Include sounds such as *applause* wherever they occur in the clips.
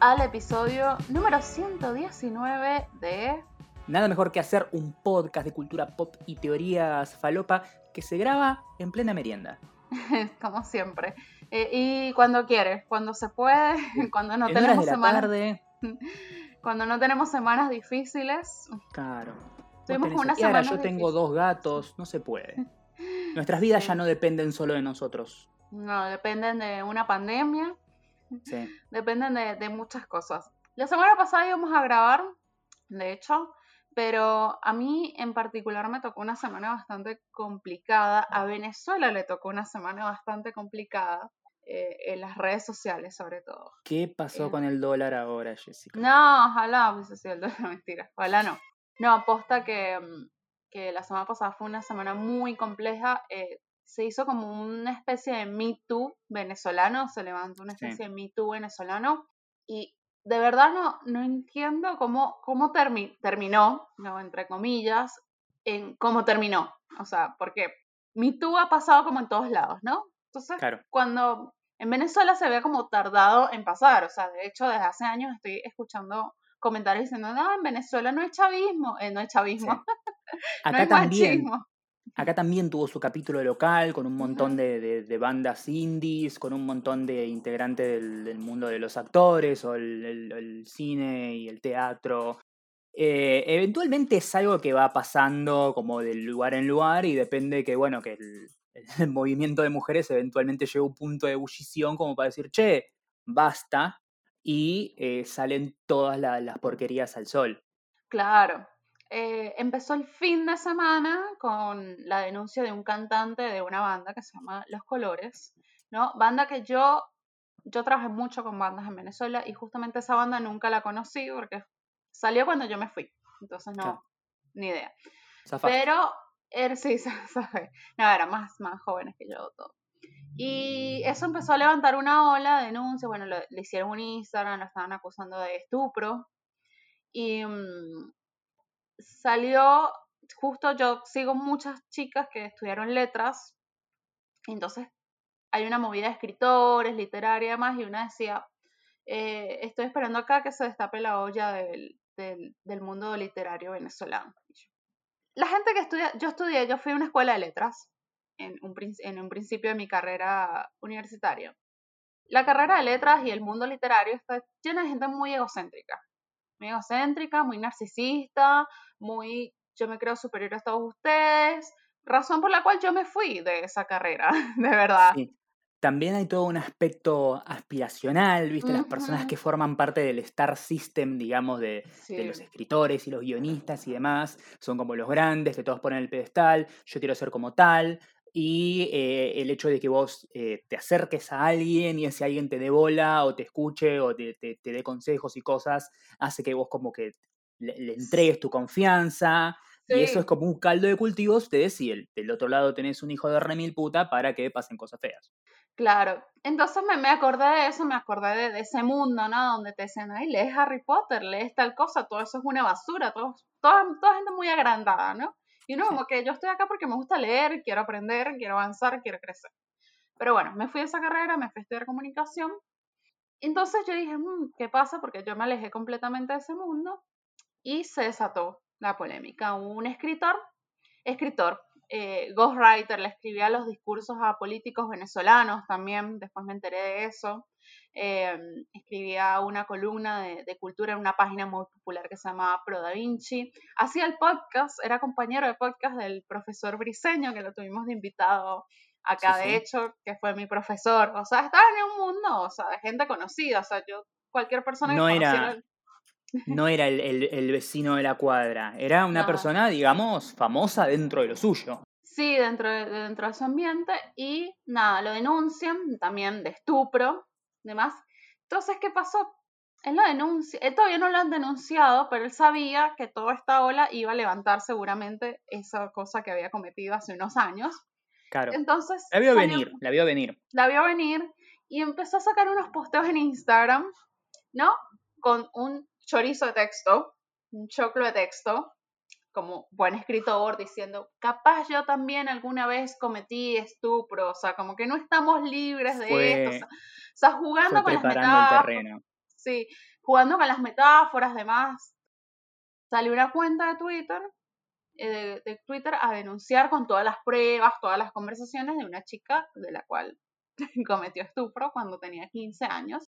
Al episodio número 119 de... Nada mejor que hacer un podcast de cultura pop y teorías falopa que se graba en plena merienda. *laughs* Como siempre. Eh, y cuando quiere, cuando se puede, *laughs* cuando no tenemos semanas... Tarde. *laughs* Cuando no tenemos semanas difíciles. Claro. Tuvimos una semana yo tengo dos gatos, no se puede. Nuestras vidas ya no dependen solo de nosotros. No, dependen de una pandemia. Sí. *laughs* Dependen de, muchas cosas. La semana pasada íbamos a grabar, de hecho, pero a mí en particular me tocó una semana bastante complicada. A Venezuela le tocó una semana bastante complicada. Eh, en las redes sociales sobre todo. ¿Qué pasó eh, con el dólar ahora, Jessica? No, ojalá hubiese sido el dólar, *laughs* mentira, ojalá no. No, aposta que, mm, que la semana pasada fue una semana muy compleja. Eh, se hizo como una especie de Me Too venezolano, se levantó una especie de Me Too venezolano y de verdad no, no entiendo cómo, cómo terminó, no, entre comillas, en cómo terminó. O sea, porque Me Too ha pasado como en todos lados, ¿no? Entonces, cuando en Venezuela se ve como tardado en pasar, o sea, de hecho desde hace años estoy escuchando comentarios diciendo, no, en Venezuela no hay chavismo, eh, no hay chavismo, *laughs* Acá también. Acá también tuvo su capítulo local con un montón de, bandas indies, con un montón de integrantes del, mundo de los actores o el, cine y el teatro. Eh, eventualmente es algo que va pasando como de lugar en lugar y depende que, bueno, que el, *laughs* movimiento de mujeres eventualmente llega a un punto de ebullición como para decir, che, basta, y eh, salen todas las porquerías al sol. Claro, eh, empezó el fin de semana con la denuncia de un cantante de una banda que se llama Los Colores, ¿no? Banda que yo, yo trabajé mucho con bandas en Venezuela y justamente esa banda nunca la conocí porque salió cuando yo me fui, entonces no, ni idea. Pero, er, sí, *laughs* no, eran más, más jóvenes que yo todo. Y eso empezó a levantar una ola de denuncias, bueno, le hicieron un Instagram, lo estaban acusando de estupro. Y, mm, salió, justo yo sigo muchas chicas que estudiaron letras, entonces hay una movida de escritores, literaria y demás, y una decía, eh, estoy esperando acá que se destape la olla del, del, mundo literario venezolano. La gente que estudia, yo estudié, yo fui a una escuela de letras en un, en un principio de mi carrera universitaria. La carrera de letras y el mundo literario está llena de gente muy egocéntrica muy egocéntrica, muy narcisista, muy yo me creo superior a todos ustedes, razón por la cual yo me fui de esa carrera, *laughs* de verdad. También hay todo un aspecto aspiracional, ¿viste? Las personas que forman parte del star system, digamos, de, de, los escritores y los guionistas y demás, son como los grandes que todos ponen el pedestal, yo quiero ser como tal, y eh, el hecho de que vos eh, te acerques a alguien y ese alguien te dé bola o te escuche o te, dé consejos y cosas, hace que vos como que le, entregues tu confianza. Y eso es como un caldo de cultivos, ustedes, y el, del otro lado tenés un hijo de remil puta para que pasen cosas feas. Claro, entonces me, me acordé de eso, me acordé de, ese mundo, ¿no? Donde te dicen, ay, lees Harry Potter, lees tal cosa, todo eso es una basura, todo, toda, toda gente muy agrandada, ¿no? Y no, como que yo estoy acá porque me gusta leer, quiero aprender, quiero avanzar, quiero crecer. Pero bueno, me fui a esa carrera, me fui a estudiar comunicación. Entonces yo dije, mm, ¿qué pasa? Porque yo me alejé completamente de ese mundo y se desató la polémica. Un escritor, escritor, eh, ghostwriter, le escribía los discursos a políticos venezolanos también, después me enteré de eso. Em, escribía una columna de, cultura en una página muy popular que se llamaba Pro Da Vinci. Hacía el podcast, era compañero de podcast del profesor Briseño, que lo tuvimos de invitado acá, de hecho, que fue mi profesor. O sea, estaba en un mundo, o sea, de gente conocida. O sea, yo, cualquier persona que no Era... No era el, vecino de la cuadra, era una persona, digamos, famosa dentro de lo suyo. Sí, dentro de, dentro de su ambiente y nada, lo denuncian también de estupro, demás. Entonces, ¿qué pasó? Él lo denuncia, él todavía no lo han denunciado, pero él sabía que toda esta ola iba a levantar seguramente esa cosa que había cometido hace unos años. Claro. Entonces. La vio venir, la vio venir. La vio venir y empezó a sacar unos posteos en Instagram, ¿no? Con un chorizo de texto, un choclo de texto, como buen escritor, diciendo, capaz yo también alguna vez cometí estupro, o sea, como que no estamos libres de esto. O sea, jugando con las metáforas. Sí, jugando con las metáforas, demás. Salió una cuenta de Twitter, eh, de, Twitter a denunciar con todas las pruebas, todas las conversaciones de una chica de la cual *laughs* cometió estupro cuando tenía 15 años.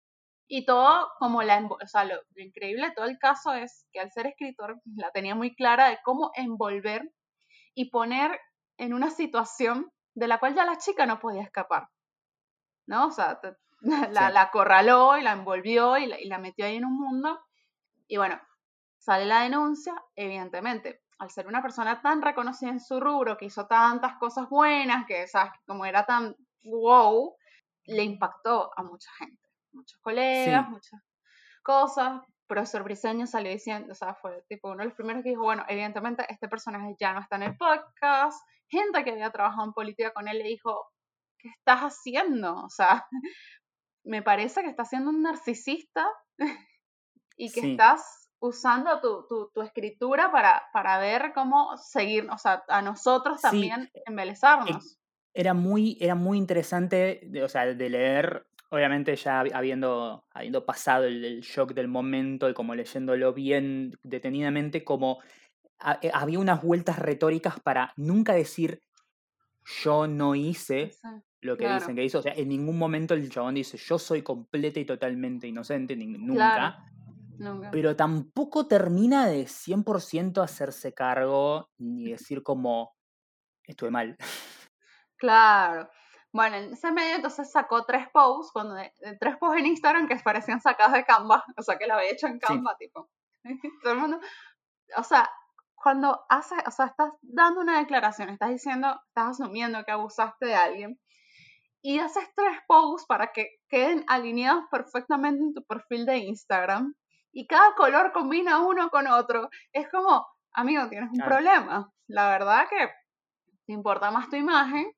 Y todo como la, o sea, lo, increíble de todo el caso es que al ser escritor la tenía muy clara de cómo envolver y poner en una situación de la cual ya la chica no podía escapar. ¿No? O sea, *laughs* la, la acorraló y la envolvió y la, y la metió ahí en un mundo. Y bueno, sale la denuncia, evidentemente, al ser una persona tan reconocida en su rubro, que hizo tantas cosas buenas, que sabes, como era tan wow, le impactó a mucha gente, muchos colegas, muchas cosas. Profesor Briseño salió diciendo, o sea, fue tipo uno de los primeros que dijo, bueno, evidentemente este personaje ya no está en el podcast. Gente que había trabajado en política con él le dijo, ¿qué estás haciendo? O sea, me parece que estás siendo un narcisista *laughs* y que estás usando tu, tu, escritura para, para, ver cómo seguir, o sea, a nosotros también sí. embelezarnos. Era muy, era muy interesante, o sea, de leer, obviamente ya habiendo, habiendo pasado el, shock del momento y como leyéndolo bien detenidamente, como eh, había unas vueltas retóricas para nunca decir yo no hice lo que dicen que hizo. O sea, en ningún momento el chabón dice yo soy completa y totalmente inocente, nunca. Pero tampoco termina de 100% hacerse cargo ni decir como estuve mal. Claro. Bueno, en ese medio entonces sacó tres posts, cuando, tres posts en Instagram que parecían sacados de Canva, o sea, que lo había hecho en Canva, tipo. *laughs* Todo el mundo, o sea, cuando haces, o sea, estás dando una declaración, estás diciendo, estás asumiendo que abusaste de alguien, y haces tres posts para que queden alineados perfectamente en tu perfil de Instagram, y cada color combina uno con otro. Es como, amigo, tienes un problema. La verdad que te importa más tu imagen.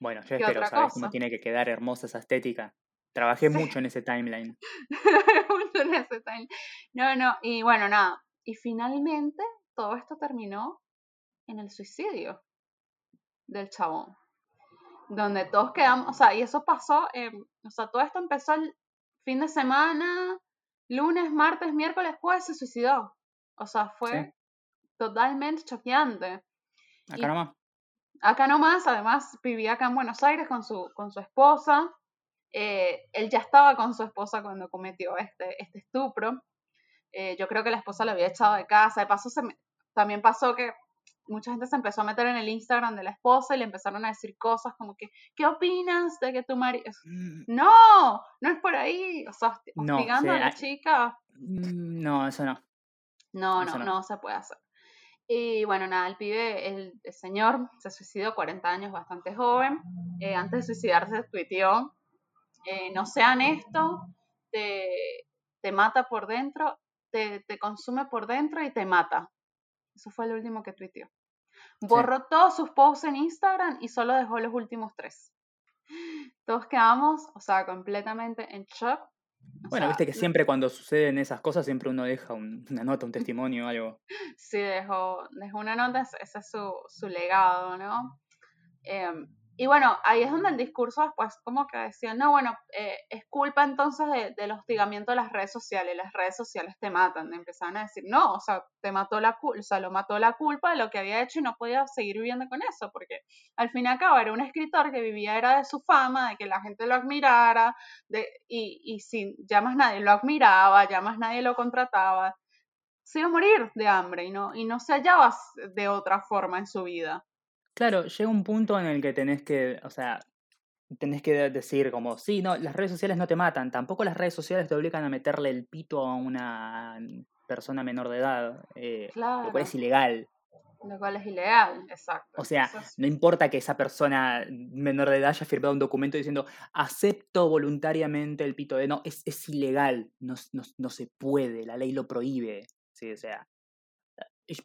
Bueno, yo espero, ¿sabes cómo tiene que quedar hermosa esa estética? *laughs* Trabajé mucho en ese timeline. *laughs* mucho en ese timeline. No, no, y bueno, nada. Y finalmente todo esto terminó en el suicidio del chabón. Donde todos quedamos, o sea, y eso pasó, o sea, todo esto empezó el fin de semana, lunes, martes, miércoles, jueves se suicidó. O sea, fue totalmente choqueante. Acá nomás. Acá nomás, además vivía acá en Buenos Aires con su, con su esposa. Eh, él ya estaba con su esposa cuando cometió este, este estupro. Eh, yo creo que la esposa lo había echado de casa. De paso, se también pasó que mucha gente se empezó a meter en el Instagram de la esposa y le empezaron a decir cosas como que, ¿qué opinas de que tu marido... Mm. No, no es por ahí, o sea, hostigando a la chica. Mm, no, eso no. No, no, no, se puede hacer. Y bueno, nada, el pibe, el, señor se suicidó 40 años, bastante joven. Eh, antes de suicidarse, tuiteó, eh, no sean esto, te, te mata por dentro, te, te consume por dentro y te mata. Eso fue lo último que tuiteó. Borró todos sus posts en Instagram y solo dejó los últimos tres. Todos quedamos, o sea, completamente en shock. bueno, viste que siempre cuando suceden esas cosas, siempre uno deja una nota, un *laughs* testimonio, algo. Sí, dejó, dejó una nota, ese es su, su legado, ¿no? Eh, y bueno, ahí es donde el discurso después como que decía, no, bueno, eh, es culpa entonces de, del hostigamiento de las redes sociales, las redes sociales te matan, empezaron a decir, no, o sea, te mató la culpa, o sea, lo mató la culpa de lo que había hecho y no podía seguir viviendo con eso, porque al fin y al cabo era un escritor que vivía, era de su fama, de que la gente lo admirara, de, y, y si ya más nadie lo admiraba, ya más nadie lo contrataba, se iba a morir de hambre y no, y no se hallaba de otra forma en su vida. Claro, llega un punto en el que tenés que, o sea, tenés que decir como, sí, no, las redes sociales no te matan, tampoco las redes sociales te obligan a meterle el pito a una persona menor de edad, eh, lo cual es ilegal. Lo cual es ilegal, exacto. O sea, no importa que esa persona menor de edad haya firmado un documento diciendo acepto voluntariamente el pito de no, es, es ilegal, no, no, no se puede, la ley lo prohíbe. Sí, o sea,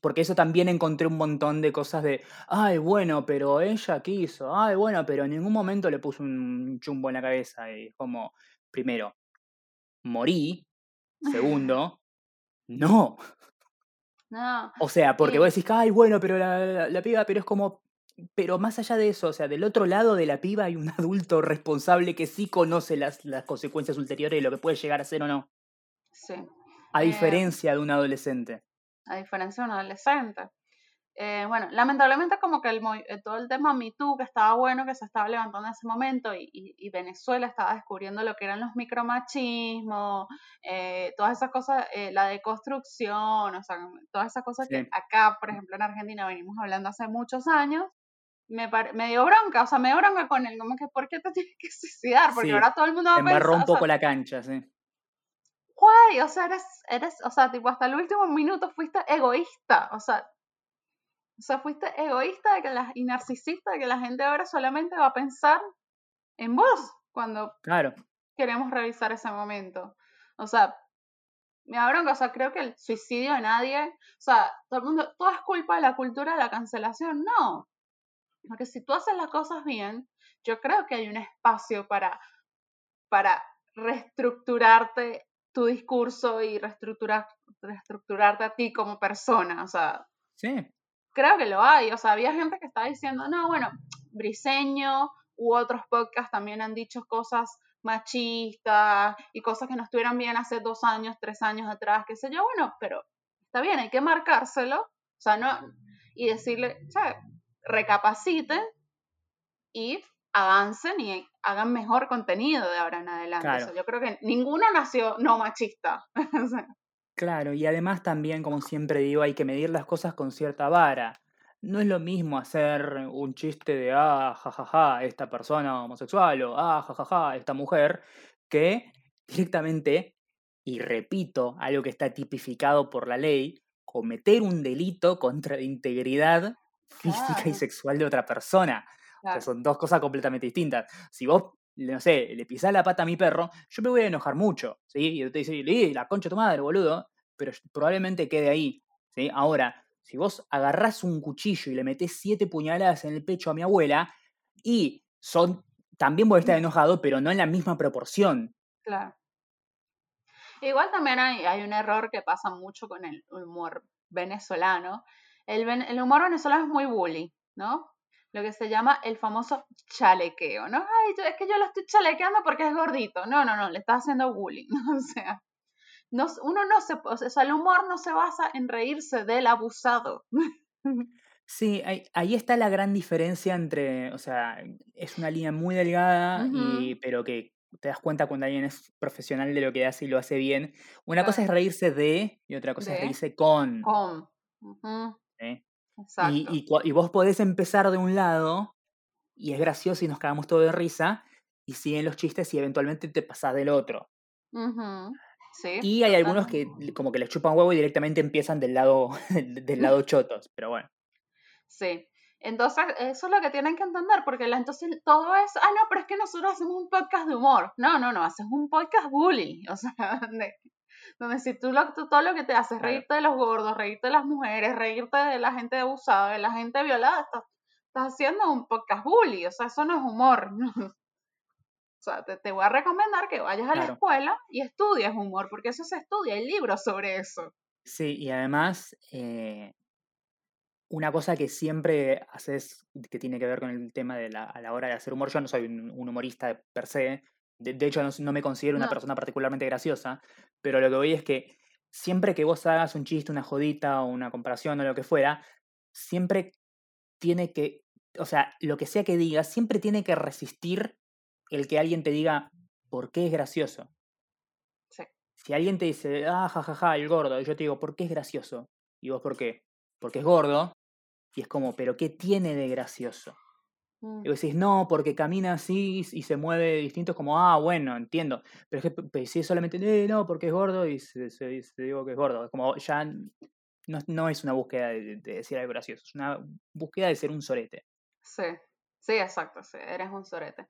porque eso también encontré un montón de cosas de, ay, bueno, pero ella quiso, ay, bueno, pero en ningún momento le puso un chumbo en la cabeza. Y como, primero, morí. *laughs* Segundo, no. No. O sea, porque vos decís, ay, bueno, pero la, la, piba, pero es como, pero más allá de eso, o sea, del otro lado de la piba hay un *laughs* adulto responsable que sí conoce las, las consecuencias ulteriores de lo que puede llegar a ser o no. Sí. A diferencia de un adolescente. A diferencia de un adolescente. Eh, bueno, lamentablemente como que el, eh, todo el tema Me Too, que estaba bueno, que se estaba levantando en ese momento, y, Venezuela estaba descubriendo lo que eran los micromachismos, eh, todas esas cosas, la deconstrucción, o sea, todas esas cosas que acá, por ejemplo, en Argentina venimos hablando hace muchos años, me, me dio bronca, o sea, me dio bronca con él, como que, ¿por qué te tienes que suicidar? Porque ahora todo el mundo va a pensar... un poco la cancha, sí. Guay, o sea, eres, eres, o sea, tipo, hasta el último minuto fuiste egoísta, o sea, o sea, fuiste egoísta de que la, y narcisista de que la gente ahora solamente va a pensar en vos cuando claro. queremos revisar ese momento. O sea, me bronca, o sea, creo que el suicidio de nadie, o sea, todo el mundo, todo es culpa de la cultura de la cancelación, no. Porque si tú haces las cosas bien, yo creo que hay un espacio para, para reestructurarte tu discurso y reestructurar, reestructurarte a ti como persona, o sea. Sí creo que lo hay. O sea, había gente que estaba diciendo, no, bueno, Briseño u otros podcasts también han dicho cosas machistas y cosas que no estuvieran bien hace dos años, tres años atrás, qué sé yo. Bueno, pero está bien, hay que marcárselo. O sea, no, y decirle, o sea, recapaciten y avancen y hagan mejor contenido de ahora en adelante. yo creo que ninguno nació no machista. *laughs* Claro, y además también, como siempre digo, hay que medir las cosas con cierta vara. No es lo mismo hacer un chiste de, ah, jajaja, esta persona homosexual o, ah, jajaja, esta mujer, que directamente, y repito, algo que está tipificado por la ley, cometer un delito contra la integridad física y sexual de otra persona. O sea, son dos cosas completamente distintas. Si vos, no sé, le pisás la pata a mi perro, yo me voy a enojar mucho, ¿sí? Y te dice, la concha de tu madre, boludo pero probablemente quede ahí. ¿sí? Ahora, si vos agarrás un cuchillo y le metés siete puñaladas en el pecho a mi abuela, y son, también voy a estar enojado, pero no en la misma proporción. Claro. Igual también hay, un error que pasa mucho con el humor venezolano. El, el, humor venezolano es muy bully, ¿no? Lo que se llama el famoso chalequeo, ¿no? Ay, es que yo lo estoy chalequeando porque es gordito. No, no, no, le estás haciendo bullying. *laughs* o sea, uno no se, o sea, el humor no se basa en reírse del abusado. Sí, ahí, está la gran diferencia entre, o sea, es una línea muy delgada, y, pero que te das cuenta cuando alguien es profesional de lo que hace y lo hace bien. Una cosa es reírse de y otra cosa es reírse con. Con. Exacto. Y, y, vos podés empezar de un lado y es gracioso y nos cagamos todo de risa y siguen los chistes y eventualmente te pasás del otro y hay algunos que como que les chupan huevo y directamente empiezan del lado, *laughs* del *laughs* lado chotos, pero bueno. Sí. Entonces, eso es lo que tienen que entender, porque entonces todo es, ah, no, pero es que nosotros hacemos un podcast de humor. No, no, no, haces un podcast bully. *laughs* O sea, donde, si tú, lo, todo lo que te haces, reírte de los gordos, reírte de las mujeres, reírte de la gente abusada, de la gente violada, estás, estás haciendo un podcast bully. O sea, eso no es humor. *laughs* O sea, te, voy a recomendar que vayas a la escuela y estudies humor, porque eso se estudia, hay libros sobre eso. Sí, y además, eh, una cosa que siempre haces, que tiene que ver con el tema de la, a la hora de hacer humor, yo no soy un, humorista per se, de, hecho no, me considero una persona particularmente graciosa, pero lo que voy es que siempre que vos hagas un chiste, una jodita o una comparación o lo que fuera, siempre tiene que, o sea, lo que sea que digas, siempre tiene que resistir el que alguien te diga por qué es gracioso. Si alguien te dice, ah, jajaja, ja, ja, el gordo, y yo te digo, ¿por qué es gracioso? Y vos, ¿por qué? Porque es gordo. Y es como, ¿pero qué tiene de gracioso? Mm. Y decís, no, porque camina así y se mueve distinto, es como, ah, bueno, entiendo. Pero es que si es solamente, eh, no, porque es gordo y se, digo que es gordo. Es como, ya no, no es una búsqueda de, de, decir algo gracioso, es una búsqueda de ser un sorete. Sí, sí, exacto, sí, eres un sorete.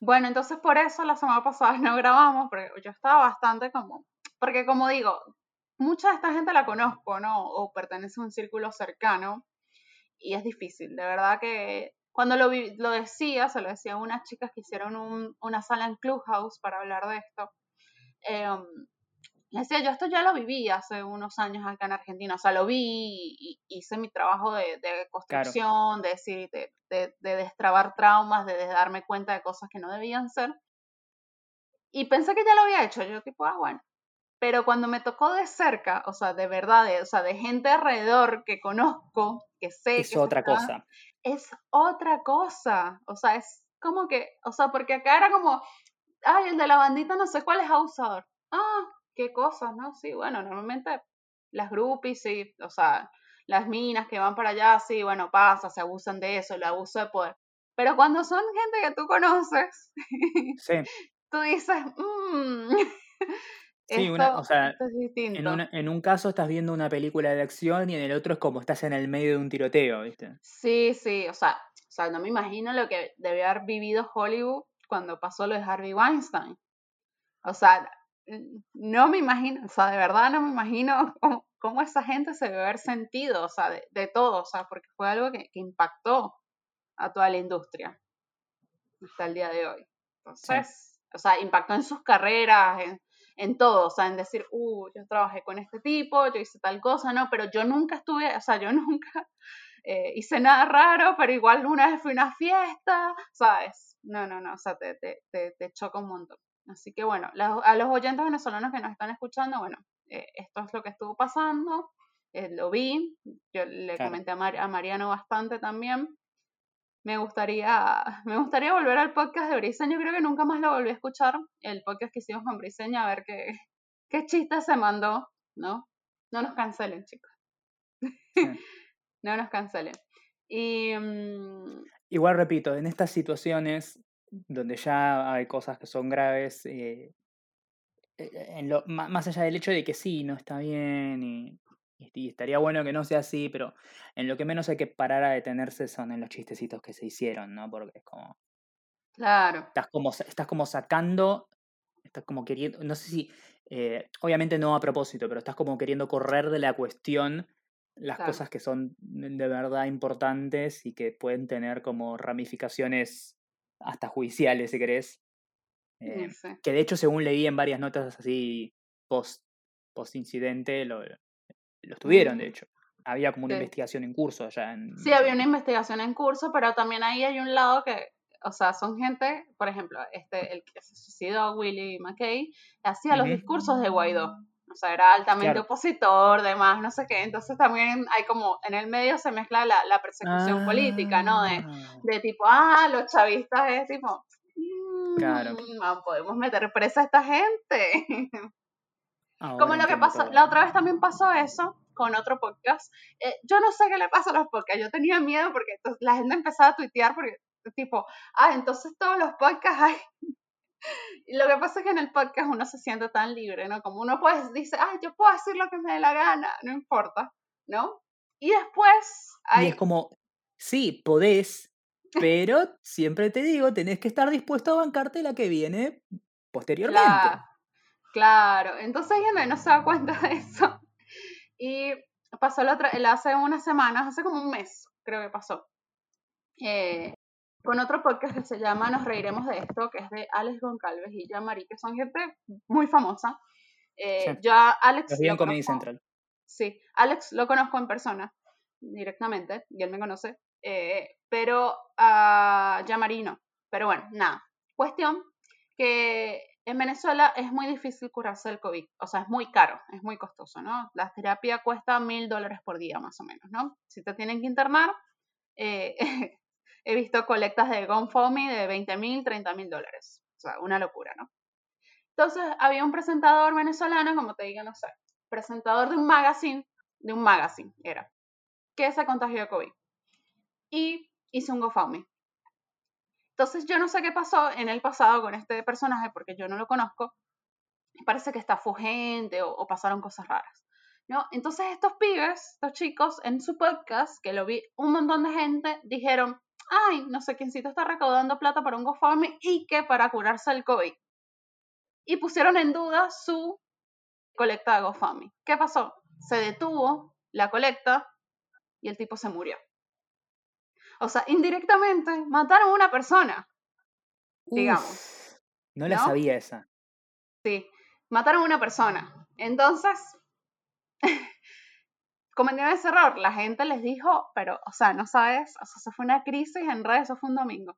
Bueno, entonces por eso la semana pasada *laughs* no grabamos, porque yo estaba bastante como, porque como digo, mucha de esta gente la conozco, ¿no? O pertenece a un círculo cercano y es difícil, de verdad que cuando lo, lo decía, se lo decía a unas chicas que hicieron una sala en Clubhouse para hablar de esto, eh, decía, yo esto ya lo viví hace unos años acá en Argentina, o sea, lo vi y hice mi trabajo de, construcción, de, decir, de, destrabar traumas, de, darme cuenta de cosas que no debían ser. Y pensé que ya lo había hecho, yo tipo, ah, bueno. Pero cuando me tocó de cerca, o sea, de verdad, o sea, de gente alrededor que conozco, que sé es otra cosa. Es otra cosa. O sea, es como que, o sea, porque acá era como, ay, el de la bandita no sé cuál es abusador. Ah, qué cosa, ¿no? Sí, bueno, normalmente las groupies, sí, o sea, las minas que van para allá, sí, bueno, pasa, se abusan de eso, el abuso de poder. Pero cuando son gente que tú conoces, sí. *laughs* tú dices, mmm, *laughs* Sí, o sea, en, en, un caso estás viendo una película de acción y en el otro es como estás en el medio de un tiroteo, ¿viste? Sí, sí, o sea, o sea, no me imagino lo que debe haber vivido Hollywood cuando pasó lo de Harvey Weinstein. O sea, no me imagino, o sea, de verdad no me imagino cómo, esa gente se debe haber sentido, o sea, de, todo, o sea, porque fue algo que, impactó a toda la industria hasta el día de hoy. Entonces, o sea, impactó en sus carreras, en, en todo, o sea, en decir, uh, yo trabajé con este tipo, yo hice tal cosa, no, pero yo nunca estuve, o sea, yo *laughs* nunca eh, hice nada raro, pero igual una vez fui a una fiesta, ¿sabes? No, no, no, o sea, te, te, te, choca un montón. Así que bueno, a los oyentes venezolanos que nos están escuchando, bueno, eh, esto es lo que estuvo pasando, eh, lo vi, yo le comenté a, a Mariano bastante también, me gustaría, *laughs* me gustaría volver al podcast de Briseño, creo que nunca más lo volví a escuchar, el podcast que hicimos con Briseño, a ver qué, *laughs* qué chiste se mandó, ¿no? No nos cancelen, chicos. *laughs* no nos cancelen. Y, mm, Igual repito, en estas situaciones donde ya hay cosas que son graves, eh, eh, en lo, más allá del hecho de que sí, no está bien y y estaría bueno que no sea así, pero en lo que menos hay que parar a detenerse son en los chistecitos que se hicieron, ¿no? Porque es como. Claro. Estás como, estás como sacando. Estás como queriendo. No sé si. Eh, obviamente no a propósito, pero estás como queriendo correr de la cuestión las cosas que son de verdad importantes y que pueden tener como ramificaciones hasta judiciales, si querés. Eh, que de hecho, según leí en varias notas así post, post incidente, lo, lo estuvieron, de hecho. Había como una investigación en curso allá. En... Sí, había una investigación en curso, pero también ahí hay un lado que, o sea, son gente, por ejemplo, este, el que se suicidó, Willie McKay, hacía los discursos de Guaidó. O sea, era altamente opositor, demás, no sé qué. Entonces también hay como, en el medio se mezcla la, la persecución política, ¿no? De, ah. de, tipo, ah, los chavistas es tipo, claro. Mm, podemos meter presa a esta gente. *laughs* Como lo que pasó, la otra vez también pasó eso con otro podcast. Eh, yo no sé qué le pasa a los podcasts, yo tenía miedo porque la gente empezaba a tuitear porque tipo, ah, entonces todos los podcasts hay... *laughs* Y lo que pasa es que en el podcast uno se siente tan libre, ¿no? Como uno puede, dice, ah, yo puedo hacer lo que me dé la gana, no importa, ¿no? Y después hay... Y es como, sí, podés, *laughs* pero siempre te digo, tenés que estar dispuesto a bancarte la que viene posteriormente. Claro, entonces ella no se da cuenta de eso. *laughs* Y pasó la otra, hace unas semanas, hace como un mes, creo que pasó, eh, con otro podcast que se llama Nos Reiremos de Esto, que es de Alex Goncalves y Marie, que son gente muy famosa. Eh, Ya Alex. Lo conozco, Central. Sí, Alex lo conozco en persona, directamente, y él me conoce, eh, pero a uh, no. Pero bueno, nada. Cuestión que en Venezuela es muy difícil curarse del COVID, o sea, es muy caro, es muy costoso, ¿no? La terapia cuesta mil dólares por día, más o menos, ¿no? Si te tienen que internar, eh, *laughs* he visto colectas de GoFundMe de 20 mil, 30 mil dólares, o sea, una locura, ¿no? Entonces, había un presentador venezolano, como te digo, no sé, presentador de un magazine, de un magazine era, que se contagió de COVID. Y hizo un GoFundMe entonces yo no sé qué pasó en el pasado con este personaje porque yo no lo conozco. Parece que está fugente o, pasaron cosas raras. ¿no? Entonces estos pibes, estos chicos, en su podcast, que lo vi un montón de gente, dijeron, ay, no sé quiéncito está recaudando plata para un GoFundMe y que para curarse el COVID. Y pusieron en duda su colecta de GoFundMe. ¿Qué pasó? Se detuvo la colecta y el tipo se murió. O sea, indirectamente mataron a una persona. digamos. No la sabía esa. Sí, mataron a una persona. Entonces, *laughs* cometieron ese error. La gente les dijo, pero, o sea, no sabes, o sea, eso fue una crisis en redes, eso fue un domingo.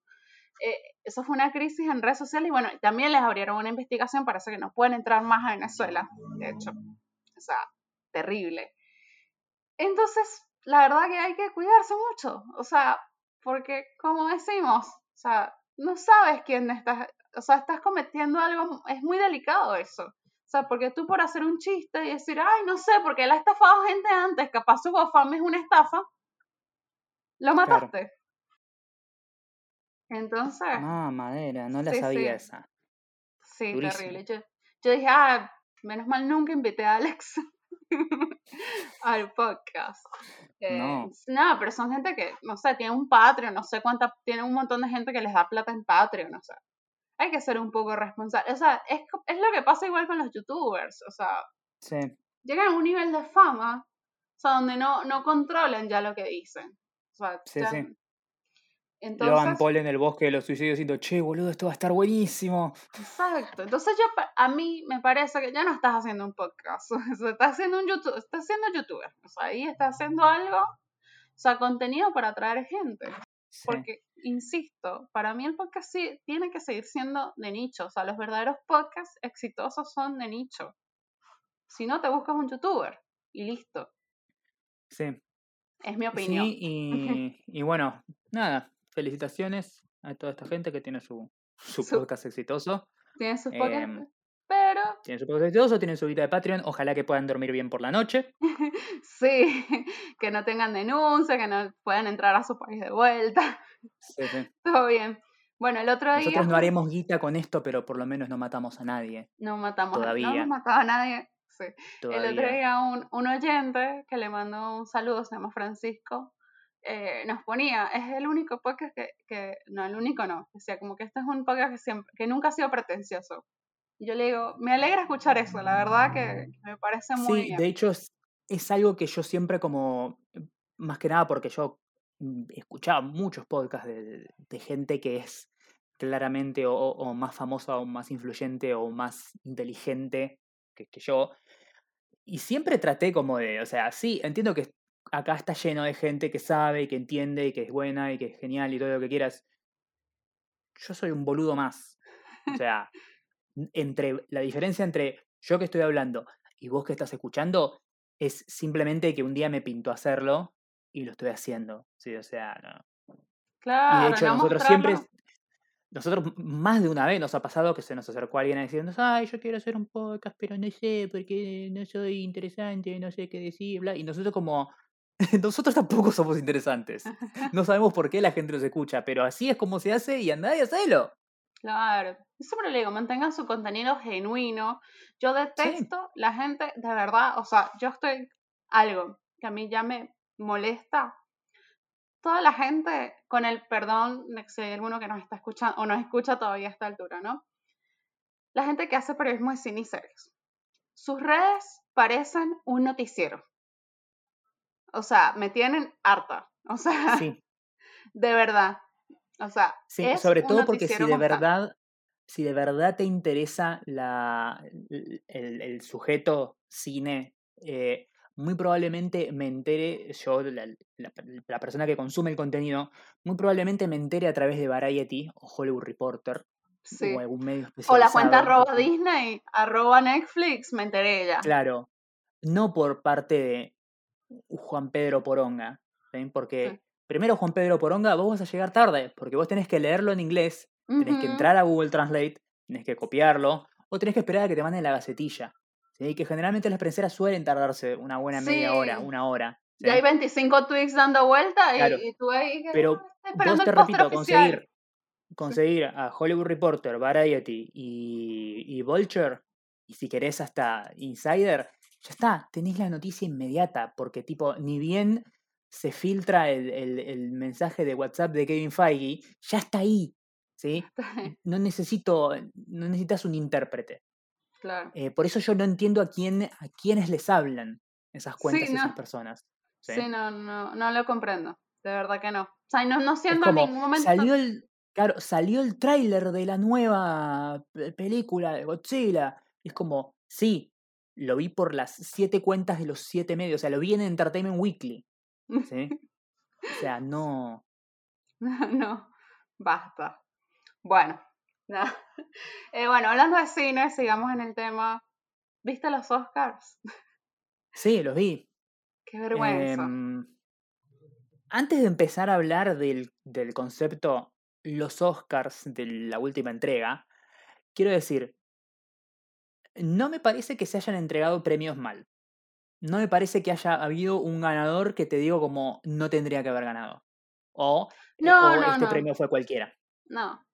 eh, eso fue una crisis en redes sociales y bueno, también les abrieron una investigación, para eso que no pueden entrar más a Venezuela, de hecho, o sea, terrible. Entonces, la verdad que hay que cuidarse mucho, o sea, porque como decimos, o sea, no sabes quién estás, o sea, estás cometiendo algo, es muy delicado eso. O sea, porque tú por hacer un chiste y decir, ay, no sé, porque él ha estafado gente antes, capaz su GoFundMe es una estafa, lo mataste. Entonces. No, madera, no la sabía esa. Sí, terrible. Yo, yo, dije, ah, menos mal nunca invité a Alex *laughs* al podcast. Eh, no. pero son gente que, no sé, tiene un Patreon, no sé cuánta, tiene un montón de gente que les da plata en Patreon, no sé. Hay que ser un poco responsable. O sea, es, es lo que pasa igual con los youtubers. O sea, sí. llegan a un nivel de fama, o sea, donde no, no controlan ya lo que dicen. O sea, sí, sí. Entonces, Logan Paul en el bosque de los suicidios diciendo, che, boludo, esto va a estar buenísimo. Exacto. Entonces yo, a mí me parece que ya no estás haciendo un podcast. *laughs* O sea, estás haciendo un YouTube, estás haciendo youtuber. O sea, ahí estás haciendo algo, o sea, contenido para atraer gente. Porque, insisto, para mí el podcast sí tiene que seguir siendo de nicho. O sea, los verdaderos podcasts exitosos son de nicho. Si no, te buscas un youtuber y listo. Sí. Es mi opinión. Sí, y, *laughs* y bueno, nada, felicitaciones a toda esta gente que tiene su, su, podcast exitoso. Tiene su podcast, em, pero... Tiene su podcast exitoso, tienen su vida de Patreon, ojalá que puedan dormir bien por la noche. *laughs* sí, que no tengan denuncia, que no puedan entrar a su país de vuelta. Sí, sí. *laughs* Todo bien. Bueno, el otro día... Nosotros no haremos guita con esto, pero por lo menos no matamos a nadie. No matamos Todavía. No hemos matado a nadie. Sí. El otro día un, un oyente que le mandó un saludo, se llama Francisco, eh, nos ponía, es el único podcast que, que, no, el único no, o sea, como que este es un podcast que, siempre, que nunca ha sido pretencioso. yo le digo, me alegra escuchar eso, la verdad que, me parece muy... Sí, de hecho es, es, algo que yo siempre como, más que nada porque yo mm, escuchaba muchos podcasts de, de gente que es claramente o, o, más famosa o más influyente o más inteligente que, que yo. Y siempre traté como de, o sea, sí, entiendo que acá está lleno de gente que sabe y que entiende y que es buena y que es genial y todo lo que quieras. Yo soy un boludo más. O sea, *laughs* entre la diferencia entre yo que estoy hablando y vos que estás escuchando es simplemente que un día me pintó hacerlo y lo estoy haciendo. Sí, o sea, no. Claro, y de hecho, nosotros siempre, nosotros más de una vez nos ha pasado que se nos acercó alguien diciendo, ay, yo quiero hacer un podcast, pero no sé, porque no soy interesante, no sé qué decir, bla. Y nosotros como, *laughs* Nosotros tampoco somos interesantes. *laughs* No sabemos por qué la gente nos escucha, pero así es como se hace y anda y hacelo. Claro. Siempre le digo, mantengan su contenido genuino. Yo detesto la gente, de verdad, o sea, yo estoy algo que a mí ya me molesta. Toda la gente, con el perdón de si hay alguno que nos está escuchando o nos escucha todavía a esta altura, ¿no? La gente que hace periodismo de cine y series. Sus redes parecen un noticiero. O sea, me tienen harta. O sea, *laughs* de verdad. O sea, sí, sobre todo porque si de verdad, si de verdad te interesa la, el, sujeto cine, eh, muy probablemente me entere, yo, la, la, persona que consume el contenido, muy probablemente me entere a través de Variety o Hollywood Reporter. O algún medio especializado. O la cuenta arroba Disney, arroba Netflix, me enteré ya. Claro. No por parte de, Juan Pedro Poronga. Porque primero Juan Pedro Poronga, vos vas a llegar tarde, porque vos tenés que leerlo en inglés, tenés que entrar a Google Translate, tenés que copiarlo, o tenés que esperar a que te manden la gacetilla. ¿sí? Que generalmente las prenseras suelen tardarse una buena media hora, una hora. Y hay 25 tweets dando vuelta y, tú ahí... Pero vos te repito, conseguir, conseguir a Hollywood Reporter, Variety y, y Vulture, y si querés hasta Insider, ya está, tenéis la noticia inmediata, porque tipo, ni bien se filtra el, el, mensaje de WhatsApp de Kevin Feige, ya está ahí, ¿sí? *laughs* No necesito, no necesitas un intérprete. Claro. Eh, por eso yo no entiendo a quién, a quiénes les hablan esas cuentas y esas personas. ¿sí? no, no, no lo comprendo. De verdad que no. O sea, no, no siento en ningún momento. Salió el, claro, salió el tráiler de la nueva película de Godzilla. es como, sí, lo vi por las siete cuentas de los siete medios, o sea, lo vi en Entertainment Weekly. ¿sí? o sea, *laughs* no. *laughs* No, basta. Bueno, *laughs* eh, bueno, hablando de cine, sigamos en el tema. ¿Viste los Oscars? Sí, los vi. Qué vergüenza. Em, antes de empezar a hablar del, concepto los Oscars de la última entrega, quiero decir, no me parece que se hayan entregado premios mal. No me parece que haya habido un ganador que te digo como no tendría que haber ganado. O, eh, no, este premio fue cualquiera. No.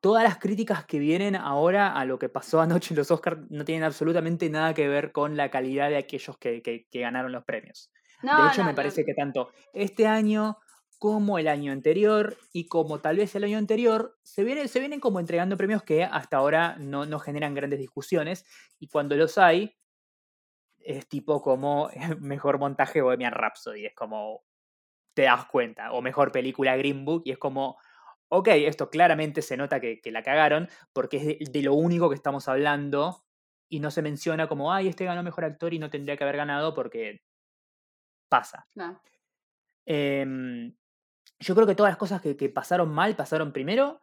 Todas las críticas que vienen ahora a lo que pasó anoche en los Oscars no tienen absolutamente nada que ver con la calidad de aquellos que, que ganaron los premios de hecho, me parece que tanto este año como el año anterior y como tal vez el año anterior, se, viene, se vienen como entregando premios que hasta ahora no, no generan grandes discusiones y cuando los hay, es tipo como *laughs* mejor montaje Bohemian Rhapsody, es como te das cuenta, o mejor película Green Book y es como, ok, esto claramente se nota que, la cagaron porque es de, lo único que estamos hablando y no se menciona como, ay, este ganó mejor actor y no tendría que haber ganado porque pasa. Em, yo creo que todas las cosas que, pasaron mal pasaron primero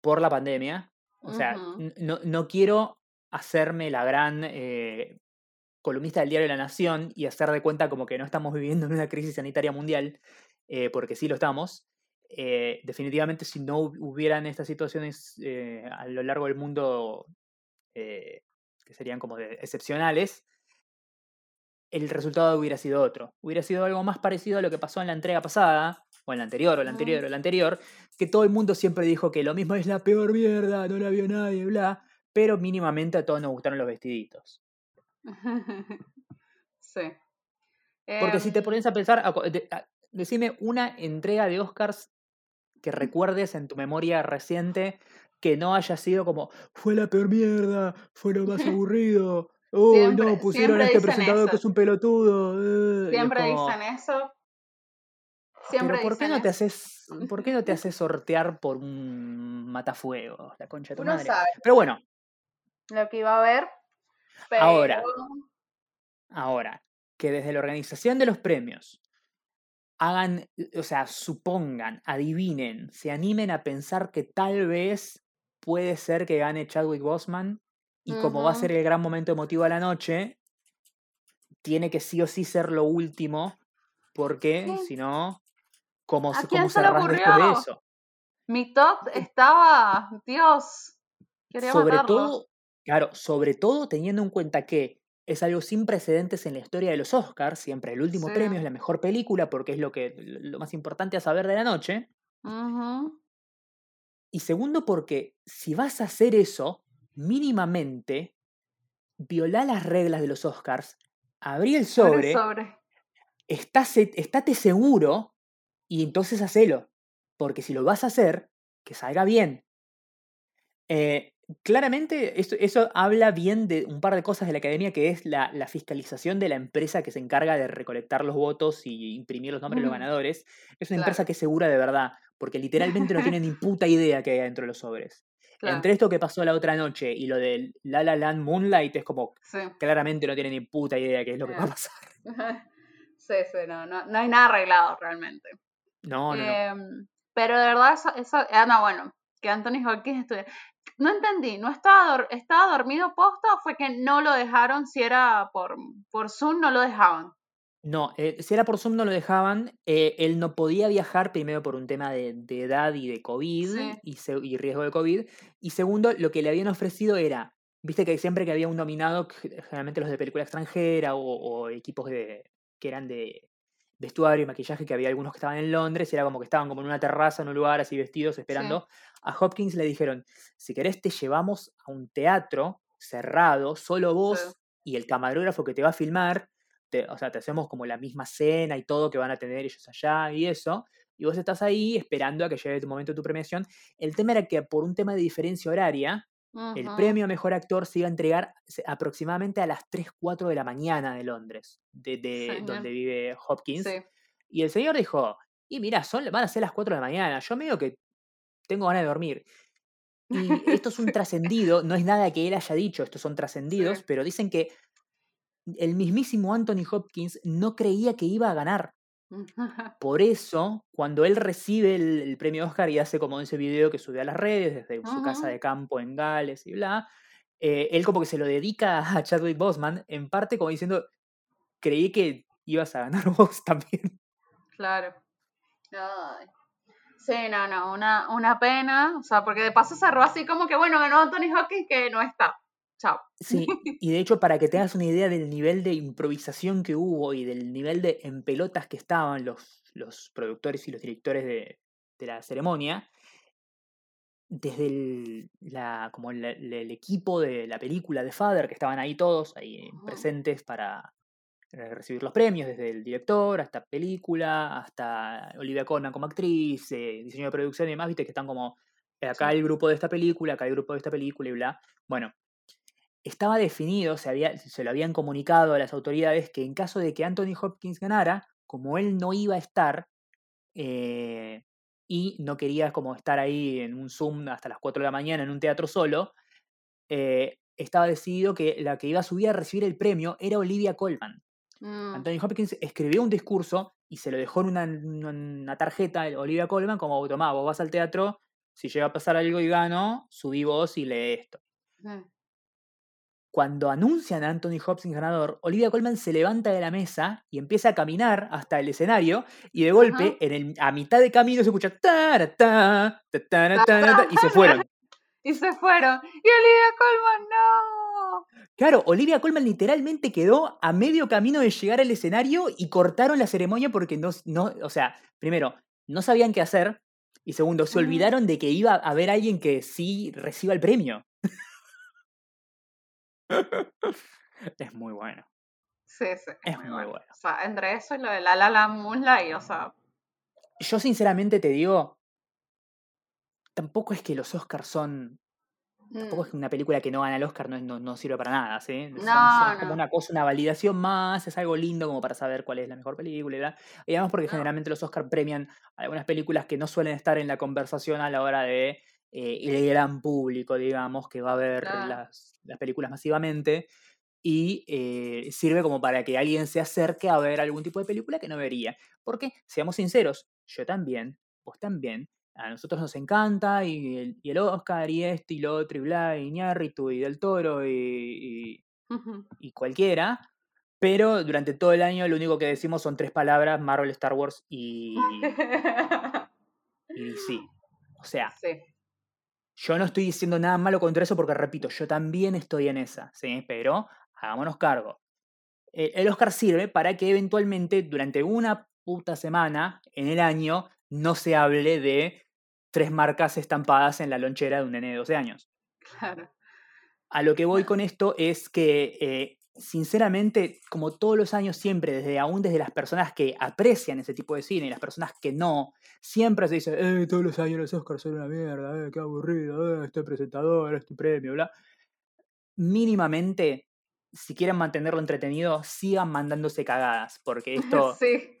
por la pandemia. O sea, no, quiero hacerme la gran eh, columnista del diario de la Nación y hacer de cuenta como que no estamos viviendo en una crisis sanitaria mundial, eh, porque sí lo estamos. Eh, definitivamente si no hubieran estas situaciones a lo largo del mundo que serían como excepcionales, el resultado hubiera sido otro. Hubiera sido algo más parecido a lo que pasó en la entrega pasada, o en la anterior, o la anterior, o la anterior, que todo el mundo siempre dijo que lo mismo es la peor mierda, no la vio nadie, bla, pero mínimamente a todos nos gustaron los vestiditos. *laughs* sí. Porque si te em pones a pensar, decime una entrega de Oscars que recuerdes en tu memoria reciente que no haya sido como, fue la peor mierda, fue lo más *laughs* aburrido, Uy, no, pusieron a este presentador que es un pelotudo. Eh", siempre dicen eso. Siempre Pero ¿por qué no te haces, por qué no te haces sortear por un matafuego, la concha de tu madre? Pero bueno. Lo que iba a ver. Ahora. Ahora, que desde la organización de los premios hagan, o sea, supongan, adivinen, se animen a pensar que tal vez puede ser que gane Chadwick Boseman y como va a ser el gran momento emotivo de la noche, tiene que sí o sí ser lo último, porque si no, ¿cómo, se cómo cerrás después de eso? Mi top estaba, Dios, quería sobre todo, claro, sobre todo teniendo en cuenta que es algo sin precedentes en la historia de los Oscars, siempre el último premio es la mejor película porque es lo que lo más importante a saber de la noche. Y segundo porque si vas a hacer eso, mínimamente viola las reglas de los Oscars, abrí el sobre, estate seguro y entonces hacelo. Porque si lo vas a hacer, que salga bien. Eh, claramente eso, habla bien de un par de cosas de la academia, que es la, fiscalización de la empresa que se encarga de recolectar los votos y imprimir los nombres de los ganadores. Es una empresa que es segura de verdad, porque literalmente no tiene *laughs* ni puta idea que hay dentro de los sobres. Entre esto que pasó la otra noche y lo del La La Land Moonlight es como claramente no tiene ni puta idea qué es lo que va a pasar. *laughs* sí, sí, no, no, no hay nada arreglado realmente. No, no, em, Pero de verdad, eso, eso ah, no, bueno, que Anthony Hopkins estuviera. No entendí, ¿no estaba, estaba dormido posta o fue que no lo dejaron si era por, por Zoom, no lo dejaban? No, eh, si era por Zoom no lo dejaban. Eh, él no podía viajar, primero por un tema de, edad y de COVID y, riesgo de COVID. Y segundo, lo que le habían ofrecido era, viste que siempre que había un nominado, generalmente los de película extranjera o, equipos de, que eran de vestuario y maquillaje, que había algunos que estaban en Londres, y era como que estaban como en una terraza, en un lugar así vestidos, esperando. A Hopkins le dijeron, si querés te llevamos a un teatro cerrado, solo vos y el camarógrafo que te va a filmar o sea, te hacemos como la misma cena y todo que van a tener ellos allá y eso, y vos estás ahí esperando a que llegue tu momento de tu premiación. El tema era que por un tema de diferencia horaria, el premio a mejor actor se iba a entregar aproximadamente a las 3, 4 de la mañana de Londres, de, donde vive Hopkins. Y el señor dijo, y mira, son, van a ser las 4 de la mañana, yo me digo que tengo ganas de dormir. Y esto es un *laughs* trascendido, no es nada que él haya dicho, estos son trascendidos, pero dicen que el mismísimo Anthony Hopkins no creía que iba a ganar. *laughs* Por eso, cuando él recibe el, premio Oscar y hace como ese video que subió a las redes desde su casa de campo en Gales y bla, eh, él como que se lo dedica a Chadwick Boseman, en parte como diciendo, creí que ibas a ganar *laughs* vos también. Claro. Sí, no, no, una, una pena, o sea, porque de paso cerró así como que, bueno, ganó Anthony Hopkins que no está. Chao. Sí, y de hecho, para que tengas una idea del nivel de improvisación que hubo y del nivel de en pelotas que estaban los, los productores y los directores de, la ceremonia, desde el, la, como el, equipo de la película de Father, que estaban ahí todos, ahí presentes para recibir los premios, desde el director hasta película, hasta Olivia Colman como actriz, eh, diseño de producción y demás, viste que están como eh, acá el grupo de esta película, acá el grupo de esta película y bla. Bueno, estaba definido, se, había, se lo habían comunicado a las autoridades que en caso de que Anthony Hopkins ganara, como él no iba a estar y no quería como estar ahí en un Zoom hasta las 4 de la mañana en un teatro solo, estaba decidido que la que iba a subir a recibir el premio era Olivia Colman. Mm. Anthony Hopkins escribió un discurso y se lo dejó en una, tarjeta a Olivia Colman como, tomá, vos vas al teatro, si llega a pasar algo y gano, subí vos y lee esto. Cuando anuncian a Anthony Hopkins ganador, Olivia Colman se levanta de la mesa y empieza a caminar hasta el escenario y de golpe, en el, a mitad de camino se escucha ta, ta, ta, y se fueron. *laughs* Y se fueron. Y Olivia Colman, no. Claro, Olivia Colman literalmente quedó a medio camino de llegar al escenario y cortaron la ceremonia porque no, no o sea, primero, no sabían qué hacer y segundo, se olvidaron de que iba a haber alguien que sí reciba el premio. *laughs* es muy bueno. Sí, sí. Es muy, bueno. O sea, entre eso y lo de La La La Moonlight, o sea... Yo sinceramente te digo, tampoco es que los Oscars son Tampoco es mm. una película que no gana el Oscar no, no, sirve para nada, ¿sí? No, es como una cosa, una validación más, es algo lindo como para saber cuál es la mejor película y, bla. y además porque generalmente los Oscar premian algunas películas que no suelen estar en la conversación a la hora de eh, el gran público, digamos, que va a ver las, las, películas masivamente y eh, sirve como para que alguien se acerque a ver algún tipo de película que no vería. Porque, seamos sinceros, yo también, vos también, a nosotros nos encanta y el, y el Oscar y este y lo otro y bla, y Ñarritu y Del Toro y, y, cualquiera, pero durante todo el año lo único que decimos son tres palabras, Marvel, Star Wars y, *laughs* y sí. O sea, yo no estoy diciendo nada malo contra eso porque, repito, yo también estoy en esa, ¿sí? Pero hagámonos cargo. El, el Oscar sirve para que eventualmente durante una puta semana en el año no se hable de tres marcas estampadas en la lonchera de un nene de 12 años. Claro. A lo que voy con esto es que, eh, sinceramente, como todos los años, siempre, desde aún desde las personas que aprecian ese tipo de cine y las personas que no, siempre se dice, eh, todos los años los Oscars son una mierda, eh, qué aburrido, eh, este presentador, este premio, bla. Mínimamente, si quieren mantenerlo entretenido, sigan mandándose cagadas, porque *laughs* esto... sí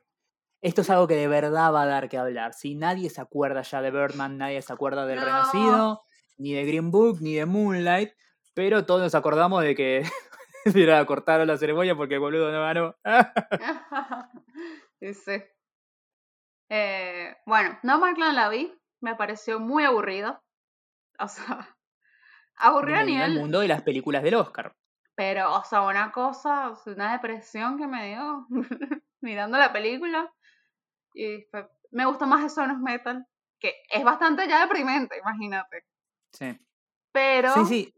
esto es algo que de verdad va a dar que hablar. Si nadie se acuerda ya de Birdman, nadie se acuerda del Renacido, ni de Green Book, ni de Moonlight, pero todos nos acordamos de que *laughs* mira, cortaron la ceremonia porque el boludo no ganó. *laughs* sí. Eh, bueno, No Markland la vi, me pareció muy aburrido. O sea, *laughs* aburrido a nivel. el mundo de las películas del Oscar. Pero, o sea, una cosa, una depresión que me dio mirando la película. Y me gusta más el Son of Metal, que es bastante ya deprimente, imagínate. Sí. Pero. Sí, sí.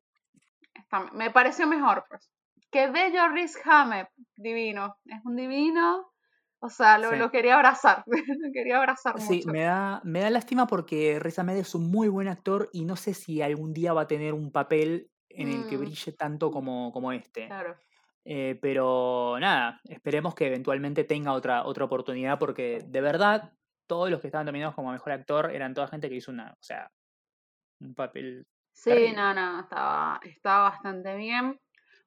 me pareció mejor, pues. Que bello Riz Hammett, divino. Es un divino. O sea, lo, quería abrazar. lo quería abrazar *laughs* mucho. Sí, me da, me da lástima porque Riz Ahmed es un muy buen actor y no sé si algún día va a tener un papel en el que mm. brille tanto como, como este. Claro. Eh, pero nada, esperemos que eventualmente tenga otra, otra oportunidad porque de verdad todos los que estaban nominados como mejor actor eran toda gente que hizo una, o sea, un papel. Sí, no, no, estaba, estaba bastante bien.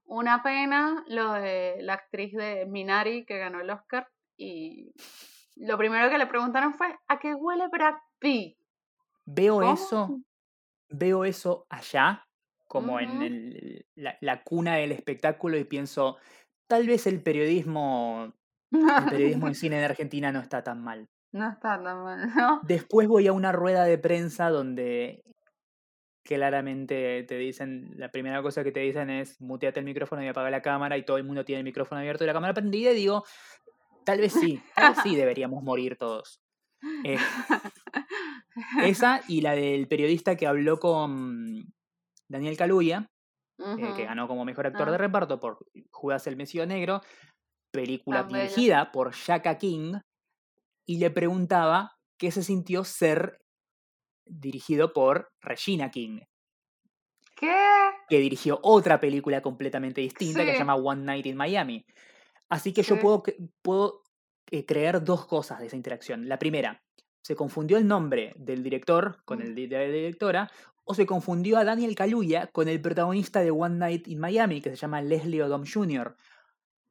Una pena lo de la actriz de Minari que ganó el Oscar y lo primero que le preguntaron fue ¿a qué huele Brad Pitt? Veo eso, veo eso allá como en el, la, cuna del espectáculo y pienso, tal vez el periodismo El periodismo en *laughs* cine de Argentina no está tan mal. No está tan mal, ¿no? Después voy a una rueda de prensa donde claramente te dicen, la primera cosa que te dicen es muteate el micrófono y apaga la cámara y todo el mundo tiene el micrófono abierto y la cámara prendida y digo, tal vez sí, tal vez sí deberíamos morir todos. Eh, *laughs* esa y la del periodista que habló con Daniel Caluya, eh, que ganó como mejor actor de ah. reparto por Judas el Mesío Negro, película dirigida por Shaka King, y le preguntaba qué se sintió ser dirigido por Regina King. ¿Qué? Que dirigió otra película completamente distinta que se llama One Night in Miami. Así que yo puedo, puedo eh, creer dos cosas de esa interacción. La primera, se confundió el nombre del director con el de la directora, o se confundió a Daniel Kaluuya con el protagonista de One Night in Miami, que se llama Leslie Odom Jr.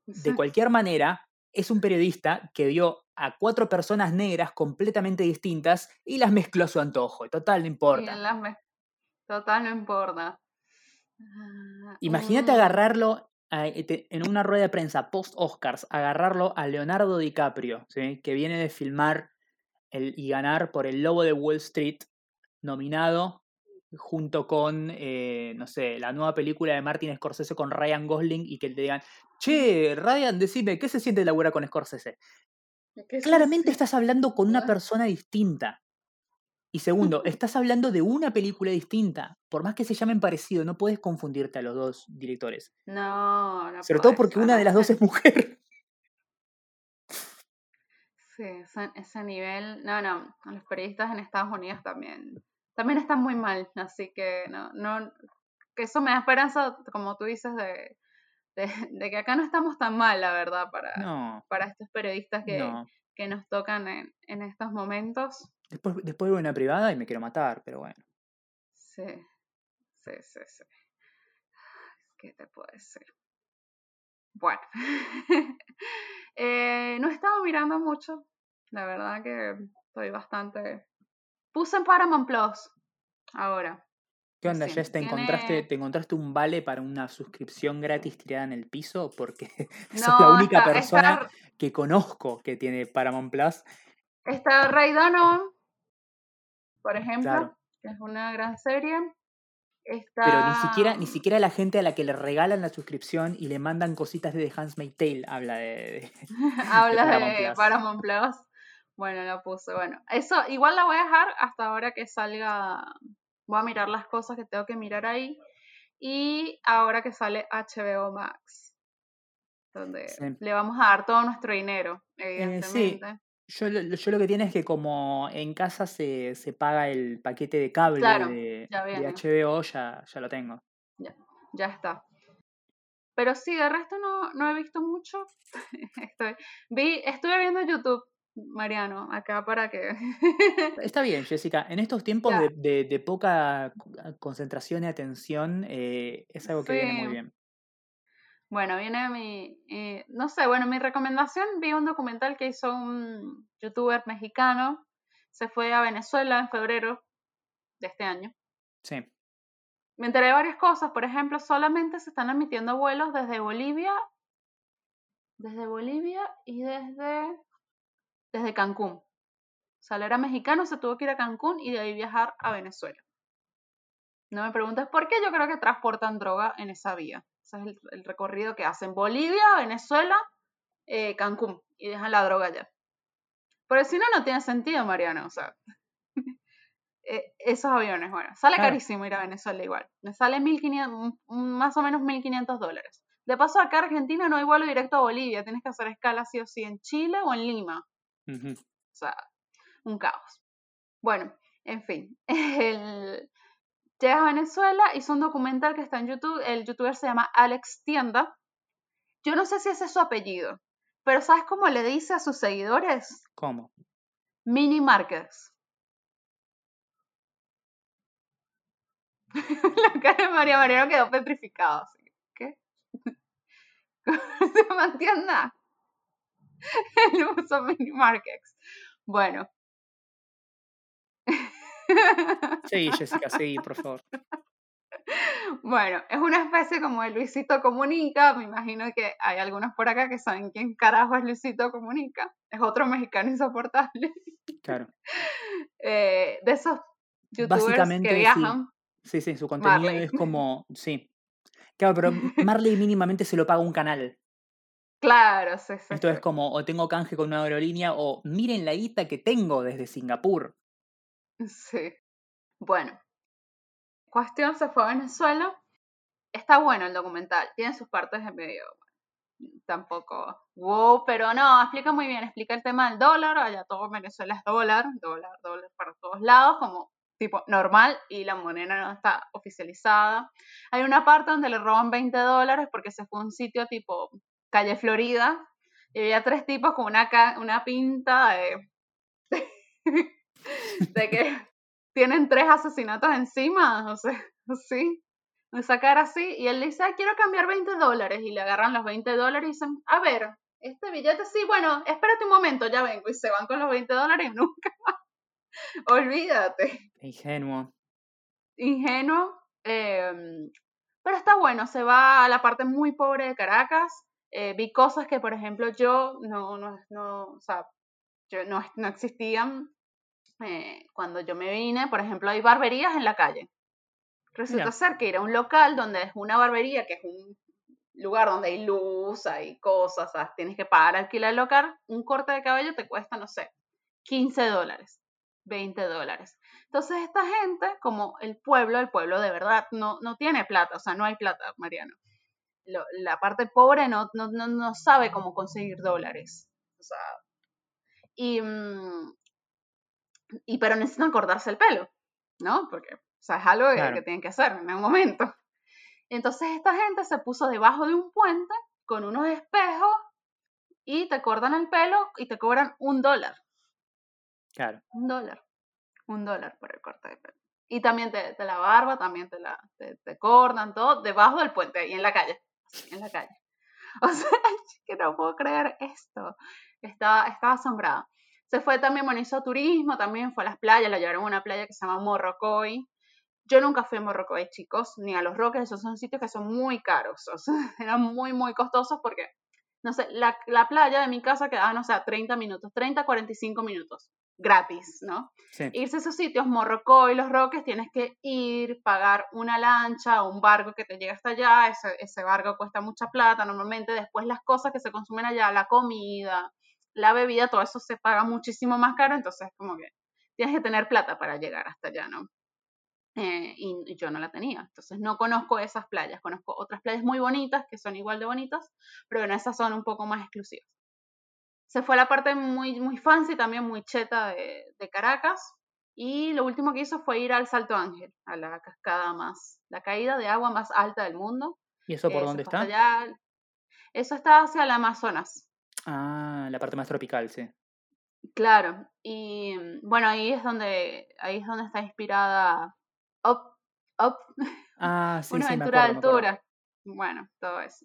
De cualquier manera, es un periodista que vio a cuatro personas negras completamente distintas y las mezcló a su antojo. Total, no importa. Total, no importa. Imagínate agarrarlo eh, en una rueda de prensa post-Oscars, agarrarlo a Leonardo DiCaprio, que viene de filmar el, y ganar por El Lobo de Wall Street, nominado junto con, eh, no sé, la nueva película de Martin Scorsese con Ryan Gosling y que te digan, che, Ryan, decime, ¿qué se siente laburar con Scorsese? Claramente estás hablando con una persona distinta. Y segundo, estás hablando de una película distinta. Por más que se llamen parecido, no puedes confundirte a los dos directores. No, no. Sobre todo porque una de las dos es mujer. Sí, ese, nivel. No, no. Los periodistas en Estados Unidos también. También están muy mal. Así que no, no. Que eso me da esperanza, como tú dices, de, *laughs* de, que acá no estamos tan mal, la verdad, para, para estos periodistas que, que nos tocan en, en estos momentos. Después, después voy a una privada y me quiero matar, pero bueno. Sí, sí, sí, sí. *sighs* ¿Qué te puedo decir? Bueno, *laughs* eh, no he estado mirando mucho. La verdad que estoy bastante... Puse en Paramount Plus ahora. ¿Qué onda, Jess? ¿Te, encontraste, ¿Te encontraste un vale para una suscripción gratis tirada en el piso? Porque *laughs* sos la única persona que conozco que tiene Paramount Plus. Está Ray Donovan, por ejemplo, que es una gran serie. Pero ni siquiera, ni siquiera la gente a la que le regalan la suscripción y le mandan cositas de The Handmaid's Tale habla de, *laughs* habla de, Paramount, Plus. Bueno, lo puse. Bueno, eso igual la voy a dejar hasta ahora que salga Voy a mirar las cosas que tengo que mirar ahí. Y ahora que sale HBO Max, donde le vamos a dar todo nuestro dinero, eh, evidentemente. Yo, yo, lo que tiene es que como en casa se, se paga el paquete de cable de, HBO, ya, ya lo tengo. Ya, ya está. Pero sí, de resto no, no he visto mucho. *laughs* Estoy, vi, estuve viendo YouTube Mariano, acá para que... *laughs* Está bien, Jessica. En estos tiempos de, poca concentración y atención, eh, es algo que viene muy bien. Bueno, viene mi... Eh, no sé, bueno, mi recomendación, vi un documental que hizo un youtuber mexicano. Se fue a Venezuela en febrero de este año. Sí. Me enteré de varias cosas. Por ejemplo, solamente se están emitiendo vuelos desde Bolivia. Desde Bolivia y desde desde Cancún. O sea, él era mexicano, se tuvo que ir a Cancún y de ahí viajar a Venezuela. No me preguntes por qué, yo creo que transportan droga en esa vía. Ese es el, recorrido que hacen. Bolivia, Venezuela, eh, Cancún. Y dejan la droga allá. Pero si no, no tiene sentido, Mariano. O sea, *laughs* eh, esos aviones, bueno, sale carísimo ir a Venezuela igual. Me sale 1500, más o menos 1.500 dólares. De paso, acá en Argentina no hay vuelo directo a Bolivia. Tienes que hacer escala sí o sí en Chile o en Lima. O sea, un caos. Bueno, en fin. *laughs* El... Llega a Venezuela, hizo un documental que está en YouTube. El youtuber se llama Alex Tienda. Yo no sé si ese es su apellido, pero ¿sabes cómo le dice a sus seguidores? ¿Cómo? Mini Markets. *laughs* La cara de María Mariano quedó petrificada. ¿Qué? *laughs* ¿Se me entiende? *laughs* el uso mini markets. Bueno. Sí, *laughs* Jessica, sí, por favor. Bueno, es una especie como de Luisito Comunica. Me imagino que hay algunos por acá que saben quién carajo es Luisito Comunica. Es otro mexicano insoportable. Claro. *laughs* Eh, de esos youtubers que viajan. Sí. sí, su contenido es como. Sí. Claro, pero Marley mínimamente se lo paga un canal. Claro, sí, sí. Esto es como, o tengo canje con una aerolínea, o miren la guita que tengo desde Singapur. Sí. Bueno, cuestión se fue a Venezuela. Está bueno el documental, tiene sus partes de medio. Tampoco, wow, pero no, explica muy bien, explica el tema del dólar, allá todo Venezuela es dólar, dólar, dólar para todos lados, como tipo normal y la moneda no está oficializada. Hay una parte donde le roban 20 dólares porque se fue a un sitio tipo calle Florida y había tres tipos con una, una pinta de, de que tienen tres asesinatos encima, o sea, sí, esa cara así, y él le dice, ah, quiero cambiar 20 dólares, y le agarran los 20 dólares y dicen, a ver, este billete, sí, bueno, espérate un momento, ya vengo, y se van con los 20 dólares y *laughs* nunca más. Olvídate. Ingenuo. Ingenuo, em, pero está bueno, se va a la parte muy pobre de Caracas, eh, vi cosas que, por ejemplo, yo no, no, no, o sea, yo no, no existían eh, cuando yo me vine, por ejemplo, hay barberías en la calle. Resulta ser que ir a un local donde es una barbería, que es un lugar donde hay luz, hay cosas, tienes que pagar alquiler el local, un corte de cabello te cuesta, no sé, 15 dólares, 20 dólares. Entonces esta gente, como el pueblo, el pueblo de verdad no, no tiene plata, o sea, no hay plata, Mariano. La parte pobre no, no, no, sabe cómo conseguir dólares. O sea, y, mm, y pero necesitan cortarse el pelo, ¿no? Porque, o sea, es algo que, tienen que hacer en un momento. Entonces esta gente se puso debajo de un puente con unos espejos y te cortan el pelo y te cobran un dólar. Claro. Un dólar. Un dólar por el corte de pelo. Y también te, la barba, también te la te, cortan, todo debajo del puente y en la calle. En la calle. *laughs* O sea, *laughs* que no puedo creer esto. Estaba, estaba asombrada. Se fue también, bueno, hizo turismo, también fue a las playas, la llevaron a una playa que se llama Morrocoy. Yo nunca fui a Morrocoy, chicos, ni a Los Roques, esos son sitios que son muy caros, *laughs* o sea, eran muy, muy costosos porque, no sé, la, la playa de mi casa quedaba, no sé, 30 minutos, 30, 45 minutos, gratis, ¿no? Irse a esos sitios, Morrocoy, Los Roques, tienes que ir, pagar una lancha o un barco que te llega hasta allá, ese, ese barco cuesta mucha plata, normalmente después las cosas que se consumen allá, la comida, la bebida, todo eso se paga muchísimo más caro, entonces como que tienes que tener plata para llegar hasta allá, ¿no? Eh, y, yo no la tenía, entonces no conozco esas playas, conozco otras playas muy bonitas que son igual de bonitas, pero bueno, esas son un poco más exclusivas. Se fue a la parte muy, muy fancy, también muy cheta de, Caracas, y lo último que hizo fue ir al Salto Ángel, a la cascada más, la caída de agua más alta del mundo. ¿Y eso por eh, dónde está? eso está hacia el Amazonas. Ah, la parte más tropical, sí. Claro, y bueno, ahí es donde, ahí es donde está inspirada Up, Up, ah, *laughs* sí, una aventura de altura. Bueno, todo eso.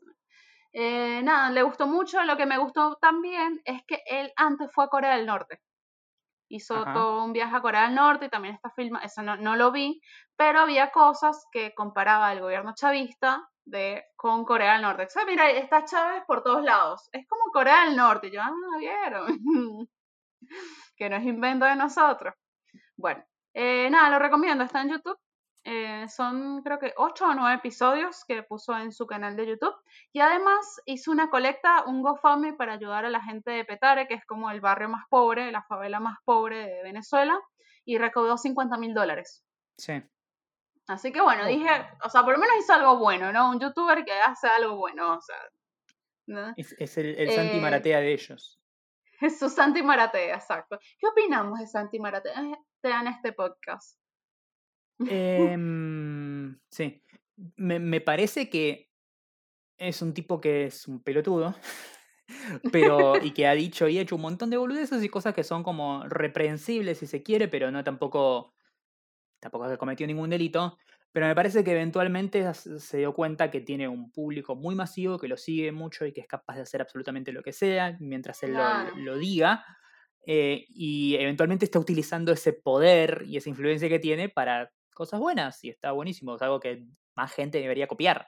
Eh, nada, le gustó mucho. Lo que me gustó también es que él antes fue a Corea del Norte. Hizo todo un viaje a Corea del Norte y también está filma, eso no, no lo vi, pero había cosas que comparaba el gobierno chavista de, con Corea del Norte. O sea, mira, está Chávez por todos lados. Es como Corea del Norte. Y yo, ah, vieron. *laughs* que no es invento de nosotros. Bueno, eh, nada, lo recomiendo. Está en YouTube. Eh, son creo que 8 o 9 episodios que puso en su canal de YouTube. Y además hizo una colecta, un GoFundMe para ayudar a la gente de Petare, que es como el barrio más pobre, la favela más pobre de Venezuela, y recaudó 50 mil dólares. Sí. Así que bueno, dije, o sea, por lo menos hizo algo bueno, ¿no? Un youtuber que hace algo bueno, o sea. Es, el, el Santi eh, Maratea de ellos. *laughs* Es su Santi Maratea, exacto. ¿Qué opinamos de Santi Maratea en este podcast? Em, sí. Me, me parece que es un tipo que es un pelotudo. *laughs* pero y que ha dicho y hecho un montón de boludeces y cosas que son como reprensibles si se quiere, pero no tampoco tampoco ha cometido ningún delito, pero me parece que eventualmente se dio cuenta que tiene un público muy masivo, que lo sigue mucho y que es capaz de hacer absolutamente lo que sea mientras él lo, diga. Eh, y eventualmente está utilizando ese poder y esa influencia que tiene para cosas buenas y está buenísimo. Es algo que más gente debería copiar.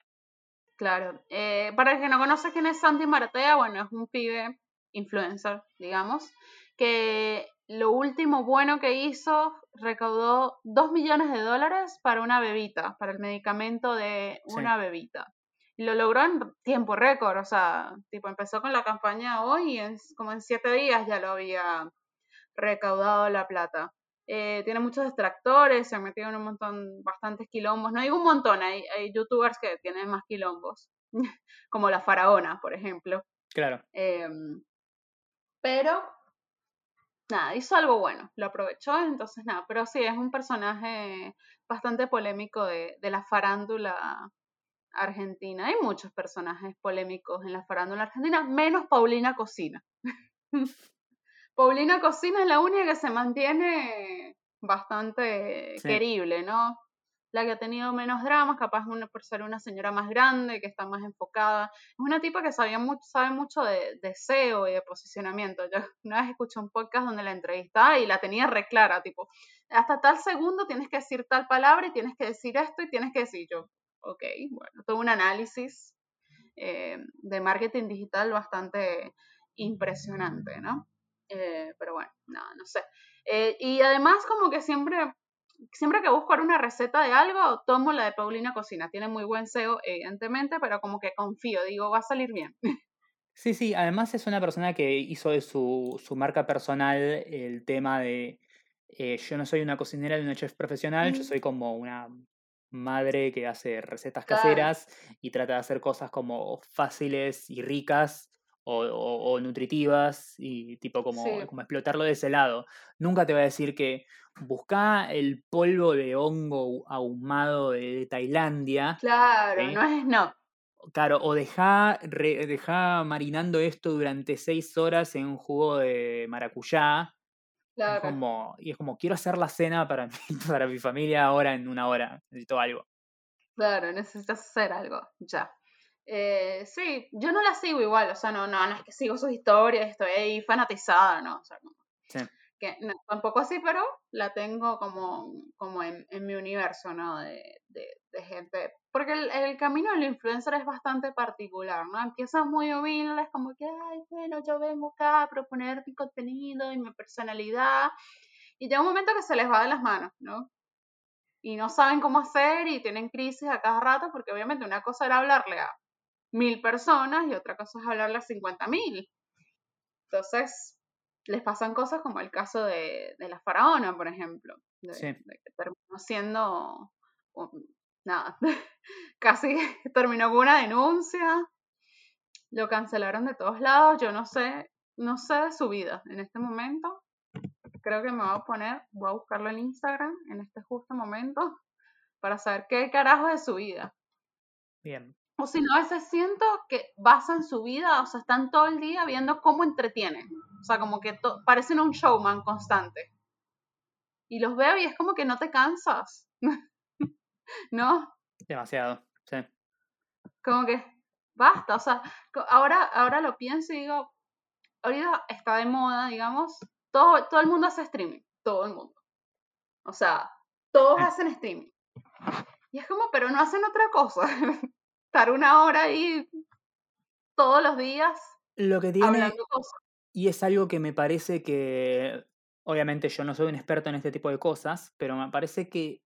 Claro. Eh, para el que no conoce quién es Santi Maratea, bueno, es un pibe influencer, digamos, que lo último bueno que hizo recaudó 2 millones de dólares para una bebita, para el medicamento de una bebita. Y lo logró en tiempo récord, o sea, tipo empezó con la campaña hoy y en, como en 7 días ya lo había recaudado la plata. Eh, tiene muchos extractores, se ha metido en un montón, bastantes quilombos. No hay un montón, hay, hay youtubers que tienen más quilombos, *laughs* como la faraona, por ejemplo. Claro. Em, pero, nada, hizo algo bueno, lo aprovechó, entonces nada, pero sí, es un personaje bastante polémico de, de la farándula argentina. Hay muchos personajes polémicos en la farándula argentina, menos Paulina Cocina. *laughs* Paulina Cocina es la única que se mantiene bastante querible, ¿no? La que ha tenido menos dramas, capaz una, por ser una señora más grande, que está más enfocada. Es una tipa que sabía mucho, sabe mucho de, de SEO y de posicionamiento. Yo *laughs* una vez escuché un podcast donde la entrevistaba y la tenía re clara, tipo, hasta tal segundo tienes que decir tal palabra y tienes que decir esto y tienes que decir yo. Ok, bueno, todo un análisis eh, de marketing digital bastante impresionante, ¿no? Eh, pero bueno, no, no sé. Eh, y además como que siempre, siempre que busco una receta de algo, tomo la de Paulina Cocina. Tiene muy buen SEO, evidentemente, pero como que confío, digo, va a salir bien. *laughs* Sí, sí, además es una persona que hizo de su, su marca personal el tema de eh, yo no soy una cocinera ni una chef profesional, yo soy como una madre que hace recetas caseras y trata de hacer cosas como fáciles y ricas o, nutritivas y tipo como, como explotarlo de ese lado. Nunca te va a decir que busca el polvo de hongo ahumado de, Tailandia. Claro, no es no. Claro, o deja, deja marinando esto durante seis horas en un jugo de maracuyá. Claro. como, y es como, quiero hacer la cena para *laughs* mi, para mi familia ahora en una hora. Necesito algo. Claro, necesitas hacer algo, ya. Eh, sí, yo no la sigo igual, o sea, no, no, no es que sigo sus historias, estoy ahí fanatizada, ¿no? O sea, que, tampoco así, pero la tengo como, como en, en mi universo, ¿no? De, de, de gente. Porque el, el, camino del influencer es bastante particular, ¿no? Empiezas muy humilde, es como que, ay, bueno, yo vengo acá a proponer mi contenido y mi personalidad, y llega un momento que se les va de las manos, ¿no? Y no saben cómo hacer y tienen crisis a cada rato, porque obviamente una cosa era hablarle a mil personas y otra cosa es hablarle a cincuenta mil. Entonces, les pasan cosas como el caso de, la faraona, por ejemplo, de, que terminó siendo, nada, *laughs* casi terminó con una denuncia, lo cancelaron de todos lados, yo no sé, no sé de su vida en este momento. Creo que me voy a poner, voy a buscarlo en Instagram en este justo momento para saber qué carajo de su vida. Bien. O si no, a veces siento que basan su vida, o sea, están todo el día viendo cómo entretienen. O sea, como que parecen un showman constante. Y los veo y es como que no te cansas. *laughs* ¿No? Demasiado, sí. Como que basta, o sea, ahora, ahora lo pienso y digo, ahorita está de moda, digamos, todo, todo el mundo hace streaming, todo el mundo. O sea, todos hacen streaming. Y es como, pero no hacen otra cosa. *laughs* estar una hora ahí todos los días Lo que tiene, hablando cosas. Y es algo que me parece que, obviamente yo no soy un experto en este tipo de cosas, pero me parece que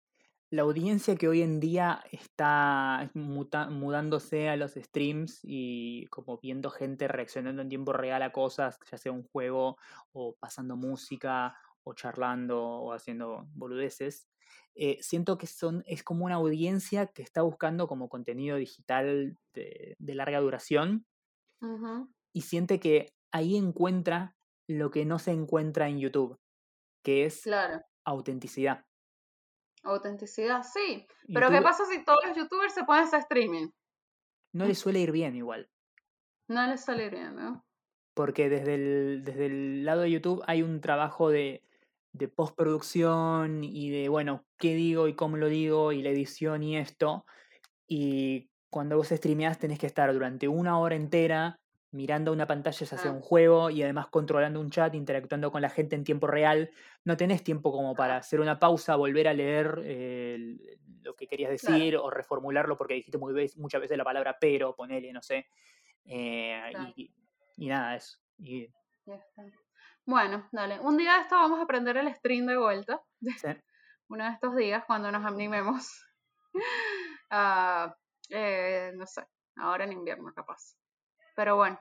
la audiencia que hoy en día está mudándose a los streams y como viendo gente reaccionando en tiempo real a cosas, ya sea un juego o pasando música o charlando o haciendo boludeces, eh, siento que son, es como una audiencia que está buscando como contenido digital de, larga duración y siente que ahí encuentra lo que no se encuentra en YouTube, que es autenticidad. Autenticidad, sí. Pero ¿qué pasa si todos los youtubers se ponen a hacer streaming? No les suele ir bien igual. No les suele ir bien, ¿no? Porque desde el, desde el lado de YouTube hay un trabajo de de postproducción y de, bueno, qué digo y cómo lo digo y la edición y esto. Y cuando vos streameás tenés que estar durante una hora entera mirando una pantalla ya sea ah. un juego y además controlando un chat, interactuando con la gente en tiempo real. No tenés tiempo como para hacer una pausa, volver a leer lo que querías decir o reformularlo porque dijiste muy muchas veces la palabra pero, ponele, no sé. Eh, y, nada, eso. Bueno, dale. Un día de esto vamos a prender el stream de vuelta. *laughs* Uno de estos días cuando nos animemos. *laughs* Eh, no sé, ahora en invierno capaz. Pero bueno.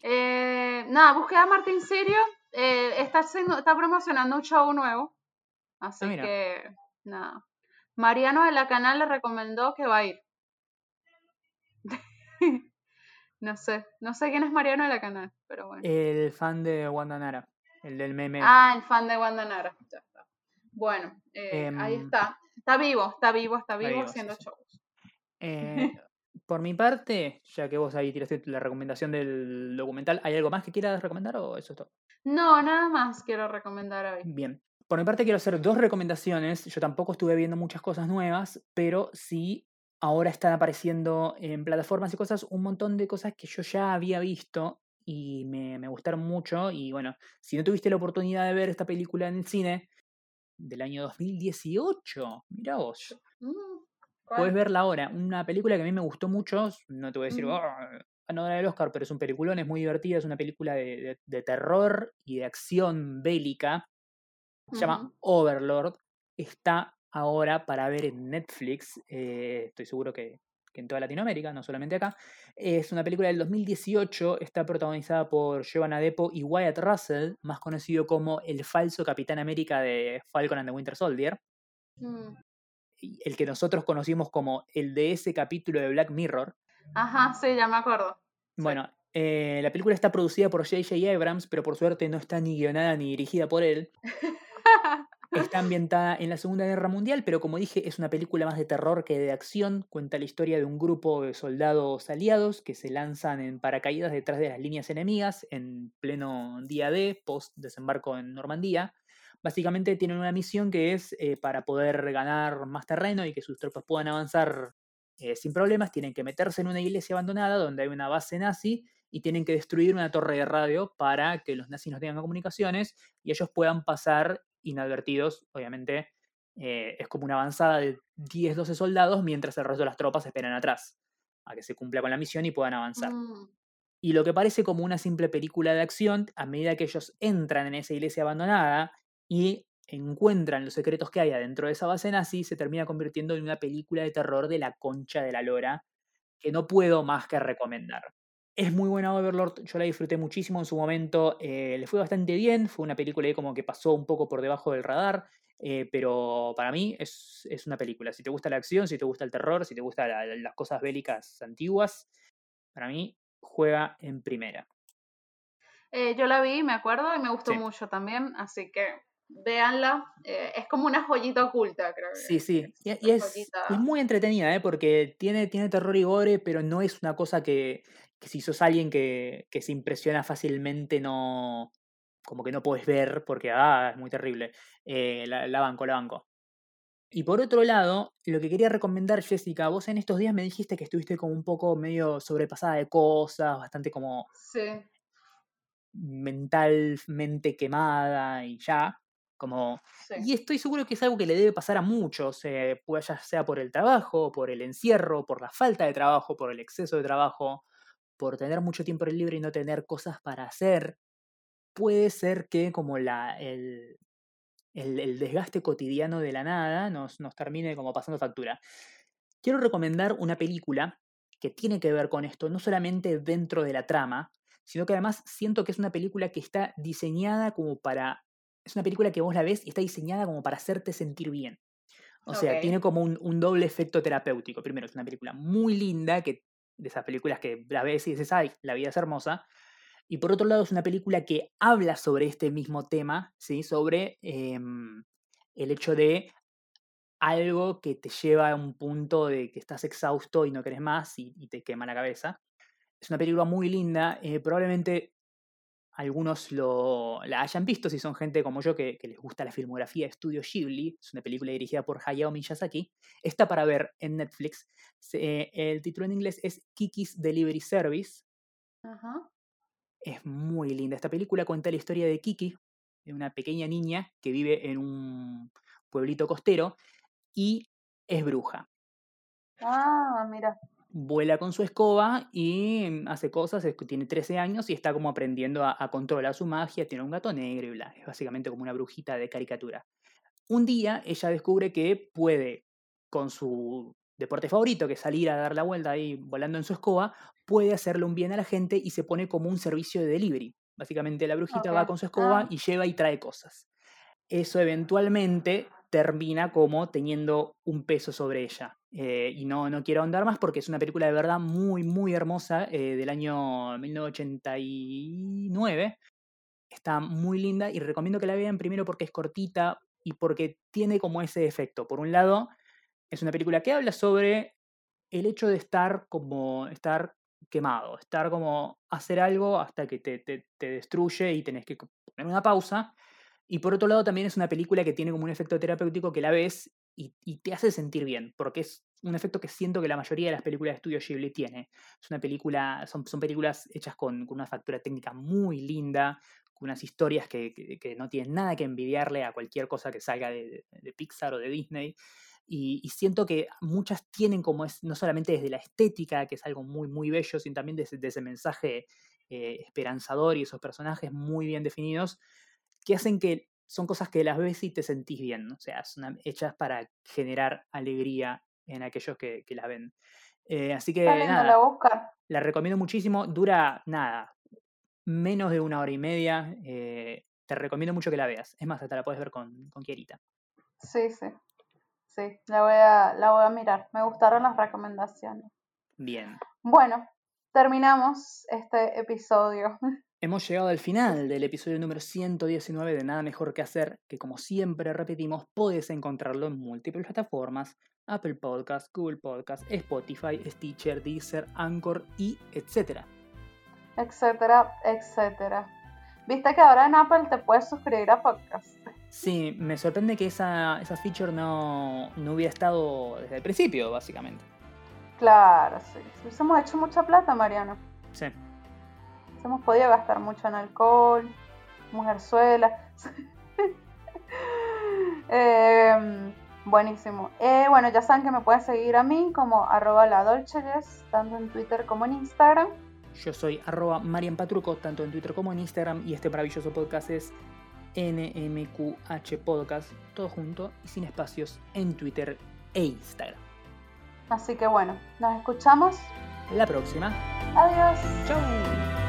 Eh, nada, búsqueda a Martín Sirio. Eh, está, está promocionando un show nuevo. Así ah, que, nada. Mariano de la canal le recomendó que va a ir. *laughs* no sé, no sé quién es Mariano de la canal, pero bueno. El fan de Wanda Nara, el del meme. Ah, el fan de Wanda Nara, ya está. Bueno, eh, ahí em, está. Está vivo, está vivo, está vivo, haciendo shows. Eh, *laughs* por mi parte, ya que vos ahí tiraste la recomendación del documental, ¿hay algo más que quieras recomendar o eso es todo? No, nada más quiero recomendar hoy. Bien. Por mi parte quiero hacer dos recomendaciones. Yo tampoco estuve viendo muchas cosas nuevas, pero sí ahora están apareciendo en plataformas y cosas un montón de cosas que yo ya había visto y me, me gustaron mucho. Y bueno, si no tuviste la oportunidad de ver esta película en el cine del año 2018, mira vos. Mm, Puedes verla ahora. Una película que a mí me gustó mucho, no te voy a decir, oh, ganadora del Oscar, pero es un peliculón, es muy divertida, es una película de, terror y de acción bélica. Se llama Overlord. Está ahora para ver en Netflix. Eh, estoy seguro que, en toda Latinoamérica, no solamente acá. Es una película del 2018. Está protagonizada por Giovanna Depo y Wyatt Russell, más conocido como el falso Capitán América de Falcon and the Winter Soldier. Mm. El que nosotros conocimos como el de ese capítulo de Black Mirror. Ajá, sí, ya me acuerdo. Bueno, eh, la película está producida por J.J. Abrams, pero por suerte no está ni guionada ni dirigida por él. *laughs* Está ambientada en la Segunda Guerra Mundial, pero como dije, es una película más de terror que de acción. Cuenta la historia de un grupo de soldados aliados que se lanzan en paracaídas detrás de las líneas enemigas en pleno día D, post desembarco en Normandía. Básicamente tienen una misión que es eh, para poder ganar más terreno y que sus tropas puedan avanzar eh, sin problemas, tienen que meterse en una iglesia abandonada donde hay una base nazi y tienen que destruir una torre de radio para que los nazis no tengan comunicaciones y ellos puedan pasar inadvertidos. Obviamente eh, es como una avanzada de 10-12 soldados mientras el resto de las tropas esperan atrás a que se cumpla con la misión y puedan avanzar. Mm. Y lo que parece como una simple película de acción, a medida que ellos entran en esa iglesia abandonada y encuentran los secretos que hay adentro de esa base nazi, se termina convirtiendo en una película de terror de la concha de la lora, que no puedo más que recomendar. Es muy buena Overlord, yo la disfruté muchísimo en su momento, eh, le fue bastante bien, fue una película ahí como que pasó un poco por debajo del radar, eh, pero para mí es, una película. Si te gusta la acción, si te gusta el terror, si te gustan las cosas bélicas antiguas, para mí juega en primera. Eh, yo la vi, me acuerdo, y me gustó mucho también, así que véanla. Eh, es como una joyita oculta, creo. Sí, sí. Y, es, muy entretenida, ¿eh? porque tiene, tiene terror y gore, pero no es una cosa que, si sos alguien que, se impresiona fácilmente, no. como que no puedes ver, porque ah, es muy terrible. Eh, la, banco, la banco. Y por otro lado, lo que quería recomendar, Jessica, vos en estos días me dijiste que estuviste como un poco medio sobrepasada de cosas, bastante como. Sí. mentalmente quemada y ya. Como, Y estoy seguro que es algo que le debe pasar a muchos, eh, ya sea por el trabajo, por el encierro, por la falta de trabajo, por el exceso de trabajo, por tener mucho tiempo libre y no tener cosas para hacer. Puede ser que como la, el, el, desgaste cotidiano de la nada nos, nos termine como pasando factura. Quiero recomendar una película que tiene que ver con esto, no solamente dentro de la trama, sino que además siento que es una película que está diseñada como para es una película que vos la ves y está diseñada como para hacerte sentir bien. O sea, tiene como un, doble efecto terapéutico. Primero, es una película muy linda, que, de esas películas que la ves y dices, ay, la vida es hermosa. Y por otro lado, es una película que habla sobre este mismo tema, ¿sí? sobre em, el hecho de algo que te lleva a un punto de que estás exhausto y no querés más y, te quema la cabeza. Es una película muy linda. Eh, probablemente algunos lo, la hayan visto, si son gente como yo que, les gusta la filmografía de Studio Ghibli, es una película dirigida por Hayao Miyazaki, está para ver en Netflix. el título en inglés es Kiki's Delivery Service. Es muy linda. Esta película cuenta la historia de Kiki, de una pequeña niña que vive en un pueblito costero y es bruja. Ah, mira. Vuela con su escoba y hace cosas, tiene 13 años y está como aprendiendo a, controlar su magia, tiene un gato negro y bla, es básicamente como una brujita de caricatura. Un día ella descubre que puede, con su deporte favorito, que es salir a dar la vuelta ahí volando en su escoba, puede hacerle un bien a la gente y se pone como un servicio de delivery. Básicamente la brujita va con su escoba ah. y lleva y trae cosas. Eso eventualmente termina como teniendo un peso sobre ella. Eh, y no, no quiero ahondar más porque es una película de verdad muy, muy hermosa eh, del año 1989. Está muy linda y recomiendo que la vean primero porque es cortita y porque tiene como ese efecto. Por un lado, es una película que habla sobre el hecho de estar como estar quemado, estar como hacer algo hasta que te, te, te destruye y tenés que poner una pausa. Y por otro lado también es una película que tiene como un efecto terapéutico que la ves y, te hace sentir bien, porque es un efecto que siento que la mayoría de las películas de estudio Ghibli tiene. Es una película, son, son películas hechas con, una factura técnica muy linda, con unas historias que, que, no tienen nada que envidiarle a cualquier cosa que salga de, de Pixar o de Disney. Y, siento que muchas tienen como es, no solamente desde la estética, que es algo muy, muy bello, sino también desde, ese mensaje eh, esperanzador y esos personajes muy bien definidos, que hacen que son cosas que las ves y te sentís bien, o sea, son hechas para generar alegría en aquellos que, que la ven. Eh, así que nada, la, la, recomiendo muchísimo, dura nada, menos de una hora y media, eh, te recomiendo mucho que la veas, es más, hasta la puedes ver con, con Kierita. Sí, sí, sí, la voy, a, la voy a mirar, me gustaron las recomendaciones. Bien. Bueno, terminamos este episodio. *laughs* Hemos llegado al final del episodio número 119 de Nada Mejor que Hacer, que como siempre repetimos, puedes encontrarlo en múltiples plataformas, Apple Podcast, Google Podcast, Spotify, Stitcher, Deezer, Anchor y etcétera. Etcétera, etcétera. Viste que ahora en Apple te puedes suscribir a podcast. Sí, me sorprende que esa, esa feature no, no hubiera estado desde el principio, básicamente. Claro, sí. Hubiésemos hecho mucha plata, Mariano. Sí hemos podido gastar mucho en alcohol, mujerzuela. *laughs* Em, buenísimo. Eh, bueno, ya saben que me pueden seguir a mí como arroba la Dolces, tanto en Twitter como en Instagram. Yo soy arroba Marian Patruco, tanto en Twitter como en Instagram, y este maravilloso podcast es NMQH Podcast, todo junto y sin espacios en Twitter e Instagram. Así que bueno, nos escuchamos la próxima. Adiós. Chau.